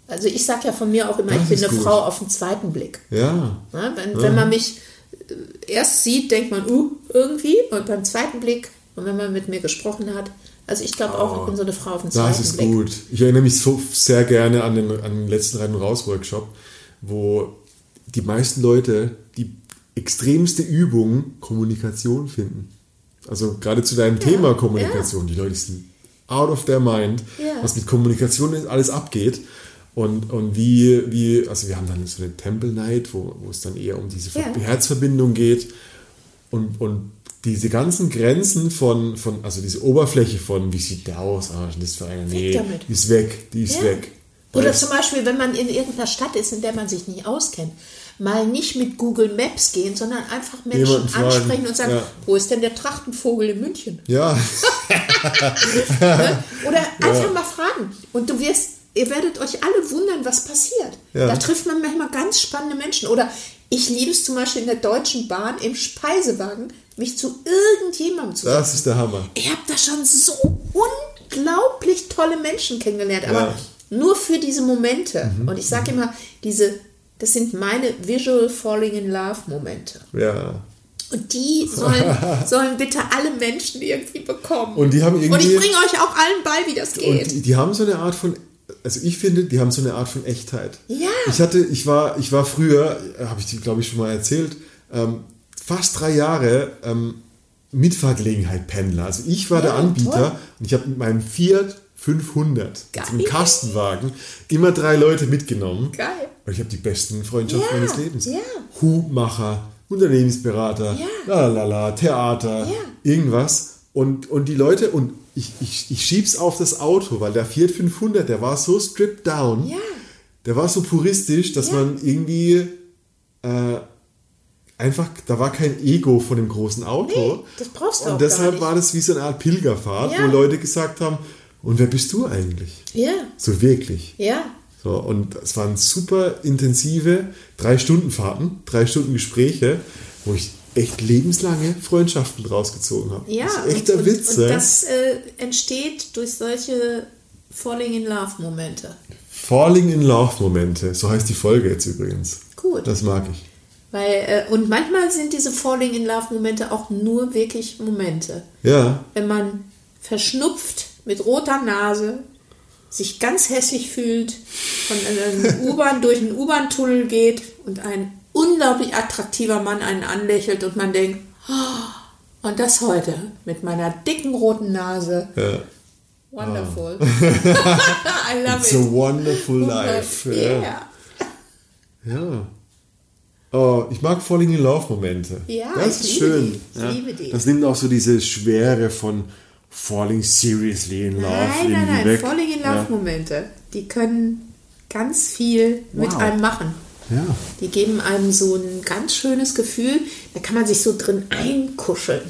Also ich sage ja von mir auch immer,
Das
ich bin eine
gut.
Frau auf den zweiten Blick.
Ja.
Ja, wenn, wenn man mich äh, erst sieht, denkt man, uh, irgendwie. Und beim zweiten Blick, und wenn man mit mir gesprochen hat, also ich glaube auch, ich bin so eine Frau auf den zweiten
Das ist
Blick.
gut. Ich erinnere mich so sehr gerne an den, an den letzten Rein- und Raus-Workshop, wo die meisten Leute die extremste Übung Kommunikation finden. Also gerade zu deinem Thema Kommunikation. Die Leute sind out of their mind,
Ja.
was mit Kommunikation alles abgeht. Und, und wie, wie, also wir haben dann so eine Temple Night, wo, wo es dann eher um diese Ver-
Ja.
Herzverbindung geht. Und, und diese ganzen Grenzen von, von, also diese Oberfläche von, wie sieht der aus? Ah, das für einer? Nee,
damit.
die ist weg, die ist
Ja.
weg.
Oder zum Beispiel, wenn man in irgendeiner Stadt ist, in der man sich nicht auskennt, mal nicht mit Google Maps gehen, sondern einfach Menschen ansprechen und sagen,
ja.
wo ist denn der Trachtenvogel in München?
Ja,
Oder einfach mal fragen. Und du wirst, ihr werdet euch alle wundern, was passiert.
Ja.
Da trifft man manchmal ganz spannende Menschen. Oder ich liebe es zum Beispiel in der Deutschen Bahn im Speisewagen, mich zu irgendjemandem zu
das ist der Hammer.
Ich habe da schon so unglaublich tolle Menschen kennengelernt, aber
Ja.
nur für diese Momente.
Mhm.
Und ich sage immer, diese, das sind meine Visual Falling in Love Momente.
Ja.
Und die sollen, sollen bitte alle Menschen irgendwie bekommen.
Und die haben
Und
irgendwie-
ich bringe euch auch allen bei, wie das geht.
Und die, die haben so eine Art von, also ich finde, die haben so eine Art von Echtheit.
Ja.
Ich hatte, ich war, ich war früher, habe ich dir, glaube ich, schon mal erzählt, ähm, fast drei Jahre ähm, Mitfahrgelegenheit Pendler. Also ich war der
Ja,
Anbieter
toll.
und ich habe mit meinem Fiat 500,
Geil.
einem Kastenwagen, immer drei Leute mitgenommen.
Geil.
Und ich habe die besten Freundschaften
Ja,
meines Lebens.
ja.
Hubmacher, Unternehmensberater,
Ja.
lalala, Theater,
Ja.
irgendwas. Und, und die Leute, und ich, ich, ich schieb's auf das Auto, weil der Fiat 500, der war so stripped down,
Ja.
der war so puristisch, dass man irgendwie äh, einfach, da war kein Ego von dem großen Auto.
Nee, das brauchst du auch
Und deshalb war das wie so eine Art Pilgerfahrt, wo Leute gesagt haben, und wer bist du eigentlich?
Ja,
So wirklich.
ja.
So, und es waren super intensive drei Stunden Fahrten, drei Stunden Gespräche, wo ich echt lebenslange Freundschaften draus gezogen habe.
Ja,
das ist echter
und,
Witz.
und, und das äh, entsteht durch solche Falling in Love Momente.
Falling in Love Momente, so heißt die Folge jetzt übrigens.
Gut.
Das mag ich.
Weil, äh, und manchmal sind diese Falling in Love Momente auch nur wirklich Momente.
Ja,
Wenn man verschnupft mit roter Nase, sich ganz hässlich fühlt, von einer U-Bahn durch einen U-Bahn-Tunnel geht und ein unglaublich attraktiver Mann einen anlächelt und man denkt, "Oh, und das heute mit meiner dicken roten Nase.
ja.
Wonderful. I love
It's
it.
a wonderful life. Ja.
Yeah.
ja. Oh, ich mag Falling in Love Momente.
Ja,
das ist schön.
die. Ich
ja.
liebe die.
Das nimmt auch so diese Schwere von Falling seriously in Love
Nein, nein, nein.
weg.
Falling in Love Momente, die können ganz viel mit
Wow.
einem machen.
Ja.
Die geben einem so ein ganz schönes Gefühl, da kann man sich so drin einkuscheln.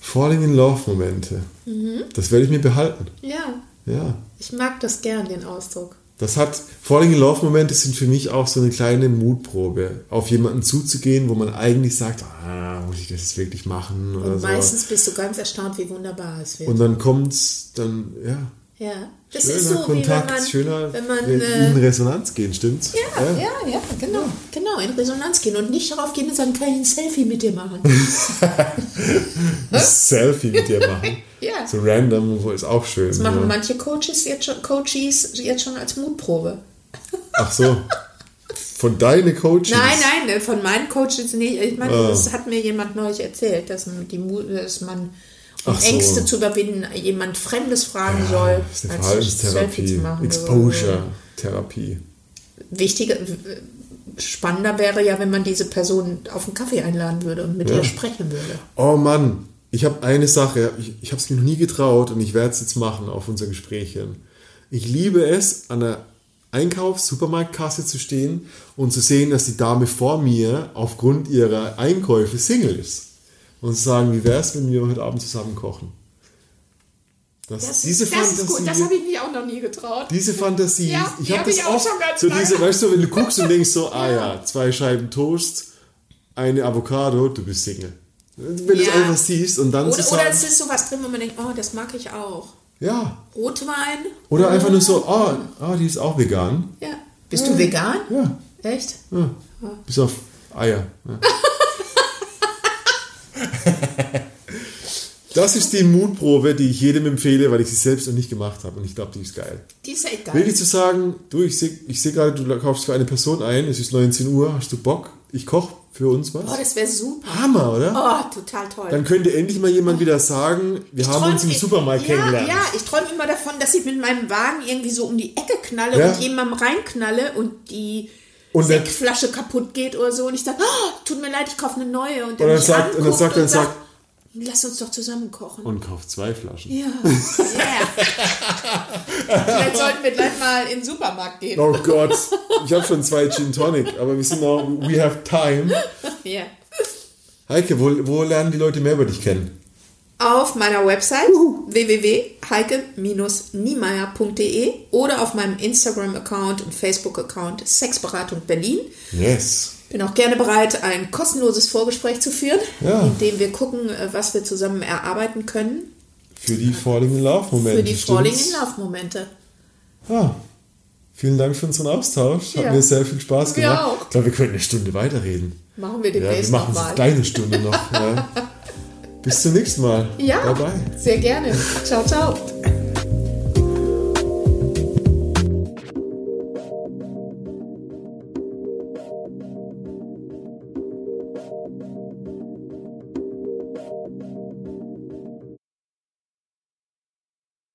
Falling in Love Momente.
Mhm.
Das werde ich mir behalten.
Ja,
Ja.
ich mag das gern, den Ausdruck.
Das hat, Falling in Love Momente sind für mich auch so eine kleine Mutprobe, auf jemanden zuzugehen, wo man eigentlich sagt, ah, muss ich das jetzt wirklich machen
Und
so.
meistens bist du ganz erstaunt, wie wunderbar es wird.
Und dann kommt's, dann, ja,
Ja, das
Schöner
ist so,
Kontakt,
wenn man,
schöner
wenn man
in
äh,
Resonanz gehen, stimmt's?
ja, ja, ja, genau, genau, in Resonanz gehen und nicht darauf gehen und sagen, kann ich ein Selfie mit dir machen?
Ein Selfie mit dir machen.
Ja.
So random, ist auch schön.
Das machen
ja.
manche Coaches jetzt schon, Coaches jetzt schon als Mutprobe.
Ach so. Von deinen Coaches?
Nein, nein, äh, von meinen Coaches nicht. Ich meine,
Ah.
das hat mir jemand neulich erzählt, dass, man die, dass man, um
Ach so.
Ängste zu überwinden, jemand Fremdes fragen soll,
Das ist eine
als Selfie zu machen.
Exposure-Therapie.
Wichtiger, spannender wäre ja, wenn man diese Person auf einen Kaffee einladen würde und mit
Ja.
ihr sprechen würde.
Oh Mann, ich habe eine Sache, ich, ich habe es mir noch nie getraut und ich werde es jetzt machen auf unser Gespräch hin. Ich liebe es, an der Einkaufs-Supermarktkasse zu stehen und zu sehen, dass die Dame vor mir aufgrund ihrer Einkäufe Single ist. Und zu sagen, wie wäre es, wenn wir heute Abend zusammen kochen? Das,
Das,
diese
ist, das ist gut, das
Fantasie-
habe ich mich auch noch nie getraut.
diese Fantasie,
Ja,
ich
die
habe
hab
das
ich auch schon ganz
so
lange.
diese, weißt du, wenn du guckst und denkst so, ah ja, zwei Scheiben Toast, eine Avocado, du bist Single. Wenn du es
Ja.
einfach siehst und dann
Oder,
zu
oder es ist sowas drin, wo man denkt, oh, das mag ich auch.
ja,
Rotwein?
oder einfach nur so, oh, ah, die ist auch vegan.
Ja. Bist du vegan?
Ja,
Echt?
ja. bis auf Eier. Ja. Das ist die Mutprobe, die ich jedem empfehle, weil ich sie selbst noch nicht gemacht habe und ich glaube, die ist geil.
Die ist echt geil.
Wirklich zu sagen, du, ich sehe ich seh gerade, du kaufst für eine Person ein, es ist 19 Uhr, hast du Bock? Ich koche für uns was?
Oh, das wäre super.
Hammer, oder?
Oh, total toll.
Dann könnte endlich mal jemand wieder sagen, wir haben
träum-
uns im Supermarkt
ja,
kennengelernt.
Ja, ich träume immer davon, dass ich mit meinem Wagen irgendwie so um die Ecke knalle
Ja.
und jemandem reinknalle und die
Und
Sektflasche kaputt geht oder so und ich sage, oh, tut mir leid, ich kaufe eine neue und der
Und sagt- und dann sagt er,
sagt, lass uns doch zusammen kochen.
Und kauft zwei Flaschen.
ja, yeah. Vielleicht sollten wir gleich mal in den Supermarkt gehen.
Oh Gott, ich habe schon zwei Gin Tonic, aber wir sind noch, we have time.
Ja.
Heike, wo, wo lernen die Leute mehr über dich kennen?
Auf meiner Website www.heike-niemeyer.de oder auf meinem Instagram-Account und Facebook-Account Sexberatung Berlin.
Yes.
Bin auch gerne bereit, ein kostenloses Vorgespräch zu führen,
Ja.
in dem wir gucken, äh, was wir zusammen erarbeiten können
Für die Falling in Love Momente.
für die Falling
stimmt's?
in Love Momente.
Ah, vielen Dank für unseren Austausch. Hat
Ja.
mir sehr viel Spaß
Wir
gemacht.
auch.
Ich glaube, wir könnten eine Stunde weiterreden.
Machen wir
Ja, wir
demnächst
machen
nochmal.
eine kleine Stunde noch. Ja. Bis zum nächsten Mal.
Ja,
Bye bye.
sehr gerne. Ciao, ciao.